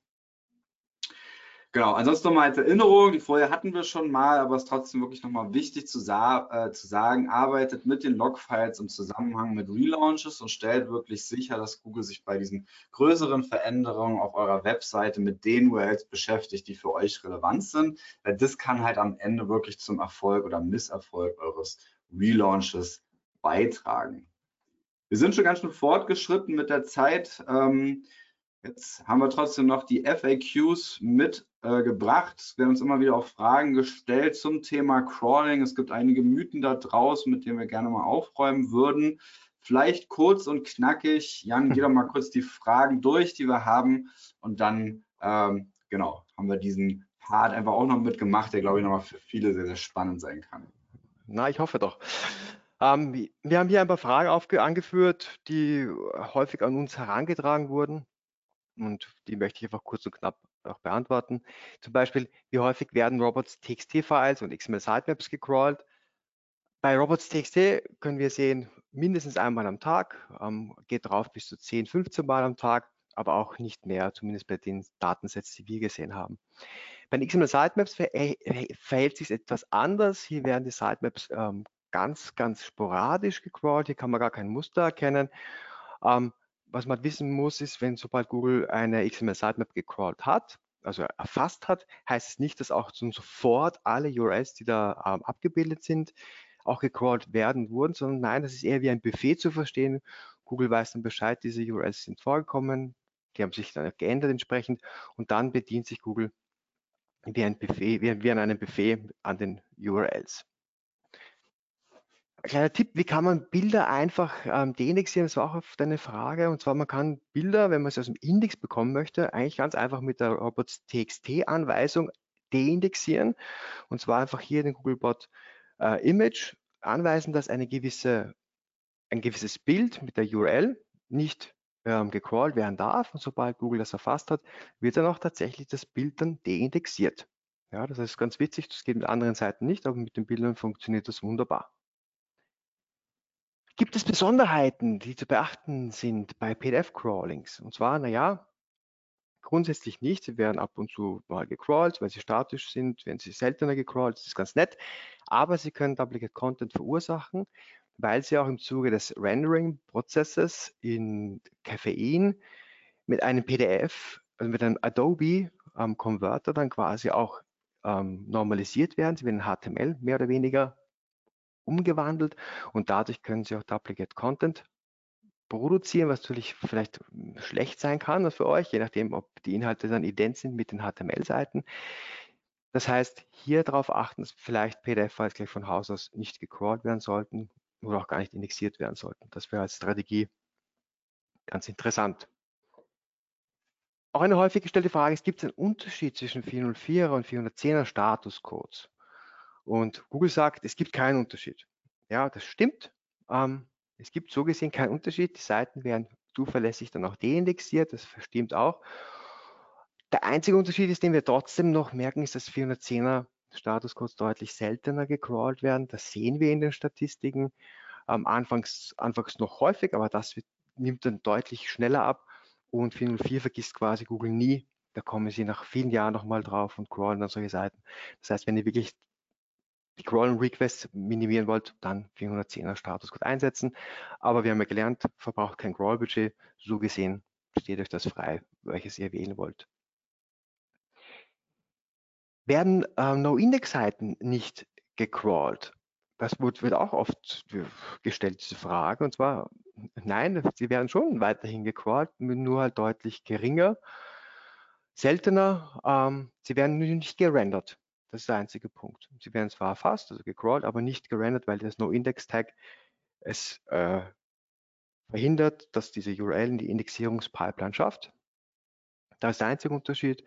Genau, ansonsten nochmal als Erinnerung, die Folie hatten wir schon mal, aber es ist trotzdem wirklich nochmal wichtig zu, sa äh, zu, sagen, arbeitet mit den Logfiles im Zusammenhang mit Relaunches und stellt wirklich sicher, dass Google sich bei diesen größeren Veränderungen auf eurer Webseite mit den URLs beschäftigt, die für euch relevant sind, weil das kann halt am Ende wirklich zum Erfolg oder Misserfolg eures Relaunches beitragen. Wir sind schon ganz schön fortgeschritten mit der Zeit. Ähm, Jetzt haben wir trotzdem noch die FAQs mitgebracht. Es werden uns immer wieder auch Fragen gestellt zum Thema Crawling. Es gibt einige Mythen da draußen, mit denen wir gerne mal aufräumen würden. Vielleicht kurz und knackig. Jan, geh doch mal kurz die Fragen durch, die wir haben. Und dann, ähm, genau, haben wir diesen Part einfach auch noch mitgemacht, der, glaube ich, nochmal für viele sehr, sehr spannend sein kann. Na, ich hoffe doch. Ähm, wir haben hier ein paar Fragen angeführt, die häufig an uns herangetragen wurden und die möchte ich einfach kurz und knapp auch beantworten. Zum Beispiel, wie häufig werden Robots TXT-Files und XML-Sitemaps gecrawlt? Bei Robots.txt können wir sehen, mindestens einmal am Tag, ähm, geht drauf bis zu 10, 15 Mal am Tag, aber auch nicht mehr, zumindest bei den Datensets, die wir gesehen haben. Bei den XML-Sitemaps ver verhält sich etwas anders. Hier werden die Sitemaps ähm, ganz, ganz sporadisch gecrawlt. Hier kann man gar kein Muster erkennen. Ähm, was man wissen muss, ist, wenn sobald Google eine XML-Sitemap gecrawlt hat, also erfasst hat, heißt es nicht, dass auch sofort alle URLs, die da ähm, abgebildet sind, auch gecrawlt werden wurden, sondern nein, das ist eher wie ein Buffet zu verstehen. Google weiß dann Bescheid, diese URLs sind vorgekommen, die haben sich dann geändert entsprechend und dann bedient sich Google wie ein Buffet, wie, an einem Buffet an den URLs. Kleiner Tipp, wie kann man Bilder einfach ähm, deindexieren? Das war auch auf deine Frage. Und zwar, man kann Bilder, wenn man sie aus dem Index bekommen möchte, eigentlich ganz einfach mit der Robots.txt-Anweisung deindexieren. Und zwar einfach hier den Googlebot äh, Image anweisen, dass eine gewisse, ein gewisses Bild mit der URL nicht ähm, gecrawlt werden darf. Und sobald Google das erfasst hat, wird dann auch tatsächlich das Bild dann deindexiert. Ja, das ist ganz witzig, das geht mit anderen Seiten nicht, aber mit den Bildern funktioniert das wunderbar. Gibt es Besonderheiten, die zu beachten sind bei PDF-Crawlings? Und zwar, naja, grundsätzlich nicht. Sie werden ab und zu mal gecrawlt, weil sie statisch sind, werden sie seltener gecrawlt, das ist ganz nett. Aber sie können Duplicate Content verursachen, weil sie auch im Zuge des Rendering-Prozesses in Caffein mit einem PDF, also mit einem Adobe ähm, dann quasi auch ähm, normalisiert werden. Sie werden HTML mehr oder weniger umgewandelt und dadurch können Sie auch Duplicate Content produzieren, was natürlich vielleicht hm, schlecht sein kann für euch, je nachdem, ob die Inhalte dann ident sind mit den HTML-Seiten. Das heißt, hier darauf achten, dass vielleicht PDF-Files gleich von Haus aus nicht gecrawlt werden sollten oder auch gar nicht indexiert werden sollten. Das wäre als Strategie ganz interessant. Auch eine häufig gestellte Frage ist, gibt es einen Unterschied zwischen 404er und 410er Statuscodes? Und Google sagt, es gibt keinen Unterschied. Ja, das stimmt. Ähm, es gibt so gesehen keinen Unterschied. Die Seiten werden zuverlässig dann auch deindexiert, das stimmt auch. Der einzige Unterschied ist, den wir trotzdem noch merken, ist, dass 410er Statuscodes deutlich seltener gecrawlt werden. Das sehen wir in den Statistiken. Ähm, anfangs, anfangs noch häufig, aber das wird, nimmt dann deutlich schneller ab. Und 404 vergisst quasi Google nie. Da kommen sie nach vielen Jahren nochmal drauf und crawlen dann solche Seiten. Das heißt, wenn ihr wirklich die Crawl Requests minimieren wollt, dann 410er Statuscode einsetzen. Aber wir haben ja gelernt, verbraucht kein Crawl-Budget. So gesehen steht euch das frei, welches ihr wählen wollt. Werden äh, No-Index-Seiten nicht gecrawlt? Das wird, auch oft gestellt, diese Frage. Und zwar, nein, sie werden schon weiterhin gecrawlt, nur halt deutlich geringer, seltener. Ähm, sie werden nicht gerendert. Das ist der einzige Punkt. Sie werden zwar erfasst, also gecrawlt, aber nicht gerendert, weil das No-Index-Tag es äh, verhindert, dass diese URL in die Indexierungspipeline schafft. Da ist der einzige Unterschied,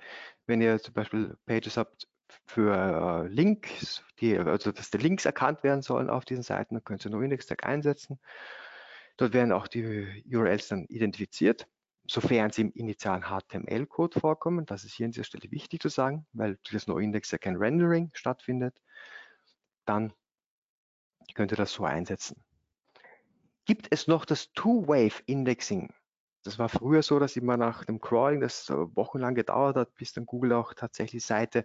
wenn ihr zum Beispiel Pages habt für äh, Links, die, also dass die Links erkannt werden sollen auf diesen Seiten, dann könnt ihr No-Index-Tag einsetzen. Dort werden auch die URLs dann identifiziert sofern sie im initialen HTML-Code vorkommen. Das ist hier an dieser Stelle wichtig zu sagen, weil das NoIndex ja kein Rendering stattfindet. Dann könnt ihr das so einsetzen. Gibt es noch das Two-Wave-Indexing? Das war früher so, dass immer nach dem Crawling, das wochenlang gedauert hat, bis dann Google auch tatsächlich die Seite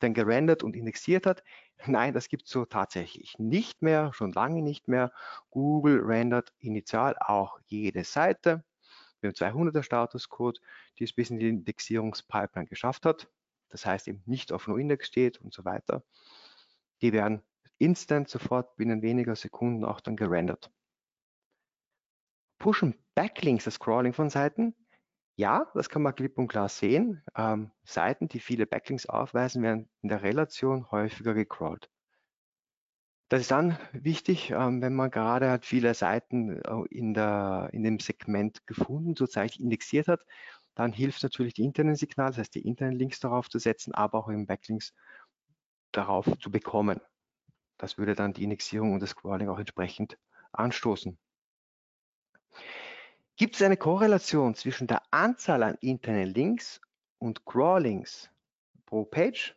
dann gerendert und indexiert hat. Nein, das gibt es so tatsächlich nicht mehr, schon lange nicht mehr. Google rendert initial auch jede Seite wir haben 200er Statuscode, die es bis in die Indexierungspipeline geschafft hat. Das heißt eben nicht auf NoIndex steht und so weiter. Die werden instant sofort binnen weniger Sekunden auch dann gerendert. Pushen Backlinks das Crawling von Seiten? Ja, das kann man klipp und klar sehen. Ähm, Seiten, die viele Backlinks aufweisen, werden in der Relation häufiger gecrawlt. Das ist dann wichtig, ähm, wenn man gerade hat viele Seiten äh, in, der, in dem Segment gefunden, sozusagen indexiert hat, dann hilft natürlich die internen Signale, das heißt die internen Links darauf zu setzen, aber auch eben Backlinks darauf zu bekommen. Das würde dann die Indexierung und das Crawling auch entsprechend anstoßen. Gibt es eine Korrelation zwischen der Anzahl an internen Links und Crawlings pro Page?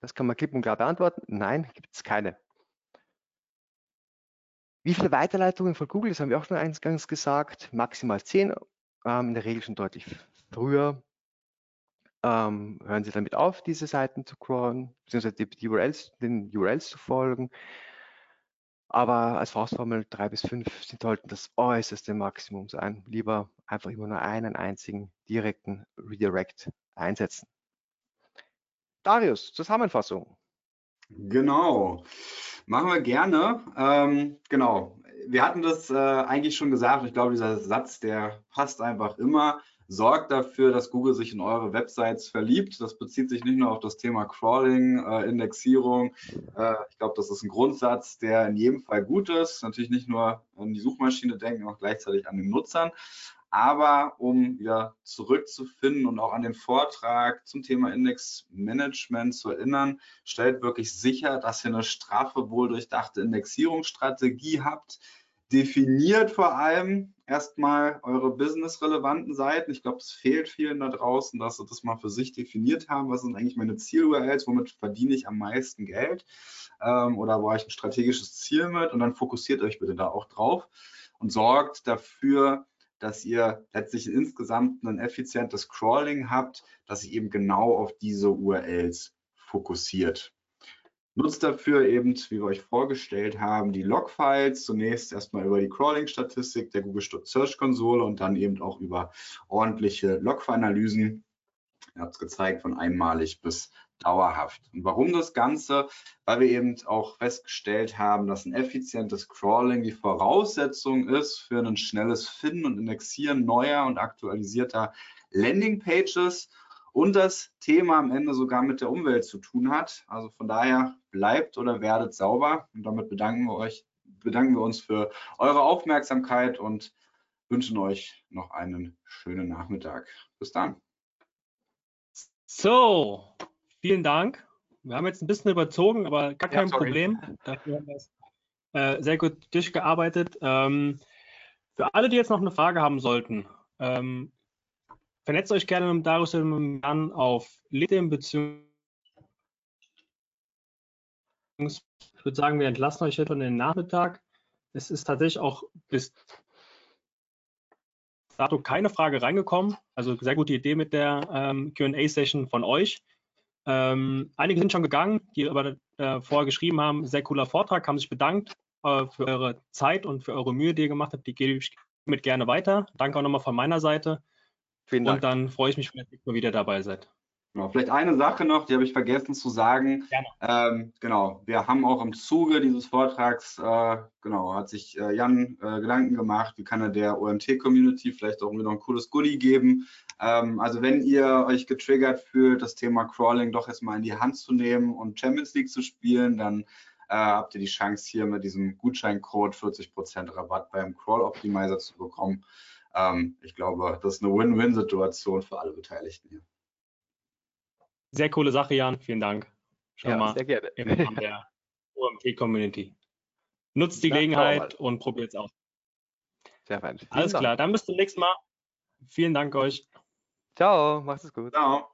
Das kann man klipp und klar beantworten. Nein, gibt es keine. Wie viele Weiterleitungen von Google, das haben wir auch schon eingangs gesagt, maximal 10, ähm, in der Regel schon deutlich früher. Ähm, hören Sie damit auf, diese Seiten zu crawlen, beziehungsweise die, URLs, den URLs zu folgen. Aber als Faustformel 3 bis 5 sollten das äußerste Maximum sein. Lieber einfach immer nur einen einzigen direkten Redirect einsetzen. Darius, Zusammenfassung. Genau. Machen wir gerne. Ähm, genau. Wir hatten das äh, eigentlich schon gesagt. Ich glaube, dieser Satz, der passt einfach immer. Sorgt dafür, dass Google sich in eure Websites verliebt. Das bezieht sich nicht nur auf das Thema Crawling, äh, Indexierung. Äh, ich glaube, das ist ein Grundsatz, der in jedem Fall gut ist. Natürlich nicht nur an die Suchmaschine denken, auch gleichzeitig an den Nutzern. Aber um wieder zurückzufinden und auch an den Vortrag zum Thema Indexmanagement zu erinnern, stellt wirklich sicher, dass ihr eine straffe, wohldurchdachte Indexierungsstrategie habt. Definiert vor allem erstmal eure businessrelevanten Seiten. Ich glaube, es fehlt vielen da draußen, dass sie das mal für sich definiert haben. Was sind eigentlich meine Ziel-URLs? Womit verdiene ich am meisten Geld? Ähm, oder wo habe ich ein strategisches Ziel mit? Und dann fokussiert euch bitte da auch drauf und sorgt dafür, dass ihr letztlich insgesamt ein effizientes Crawling habt, das sich eben genau auf diese URLs fokussiert. Nutzt dafür eben, wie wir euch vorgestellt haben, die Logfiles, zunächst erstmal über die Crawling-Statistik der Google Search Konsole und dann eben auch über ordentliche Logfile-Analysen. Ihr habt es gezeigt, von einmalig bis dauerhaft. Und warum das Ganze? Weil wir eben auch festgestellt haben, dass ein effizientes Crawling die Voraussetzung ist für ein schnelles Finden und Indexieren neuer und aktualisierter Landingpages und das Thema am Ende sogar mit der Umwelt zu tun hat. Also von daher bleibt oder werdet sauber und damit bedanken wir euch, bedanken wir uns für eure Aufmerksamkeit und wünschen euch noch einen schönen Nachmittag. Bis dann. So, Vielen Dank. Wir haben jetzt ein bisschen überzogen, aber gar kein ja, Problem. Dafür haben wir es äh, sehr gut durchgearbeitet. Ähm, für alle, die jetzt noch eine Frage haben sollten, ähm, vernetzt euch gerne mit Darius und Jan auf LinkedIn beziehungsweise ich würde sagen, wir entlassen euch jetzt in den Nachmittag. Es ist tatsächlich auch bis dato keine Frage reingekommen. Also sehr gute Idee mit der ähm, QA-Session von euch. Ähm, einige sind schon gegangen, die aber äh, vorher geschrieben haben, sehr cooler Vortrag, haben sich bedankt äh, für eure Zeit und für eure Mühe, die ihr gemacht habt. Die gebe ich mit gerne weiter. Danke auch nochmal von meiner Seite. Vielen Dank. Und dann freue ich mich, wenn ihr wieder dabei seid. Genau, vielleicht eine Sache noch, die habe ich vergessen zu sagen. Ähm, genau, wir haben auch im Zuge dieses Vortrags, äh, genau, hat sich äh, Jan äh, Gedanken gemacht, wie kann er der OMT-Community vielleicht auch wieder ein cooles Goodie geben. Ähm, also wenn ihr euch getriggert fühlt, das Thema Crawling doch erstmal in die Hand zu nehmen und Champions League zu spielen, dann äh, habt ihr die Chance hier mit diesem Gutscheincode 40% Rabatt beim Crawl Optimizer zu bekommen. Ähm, ich glaube, das ist eine Win-Win-Situation für alle Beteiligten hier. Sehr coole Sache, Jan. Vielen Dank. Schon ja, mal sehr gerne. im Rahmen der OMT-Community. Nutzt die Gelegenheit und probiert es aus. Sehr fein. Alles Dank. klar, dann bis zum nächsten Mal. Vielen Dank euch. Ciao, macht es gut. Ciao.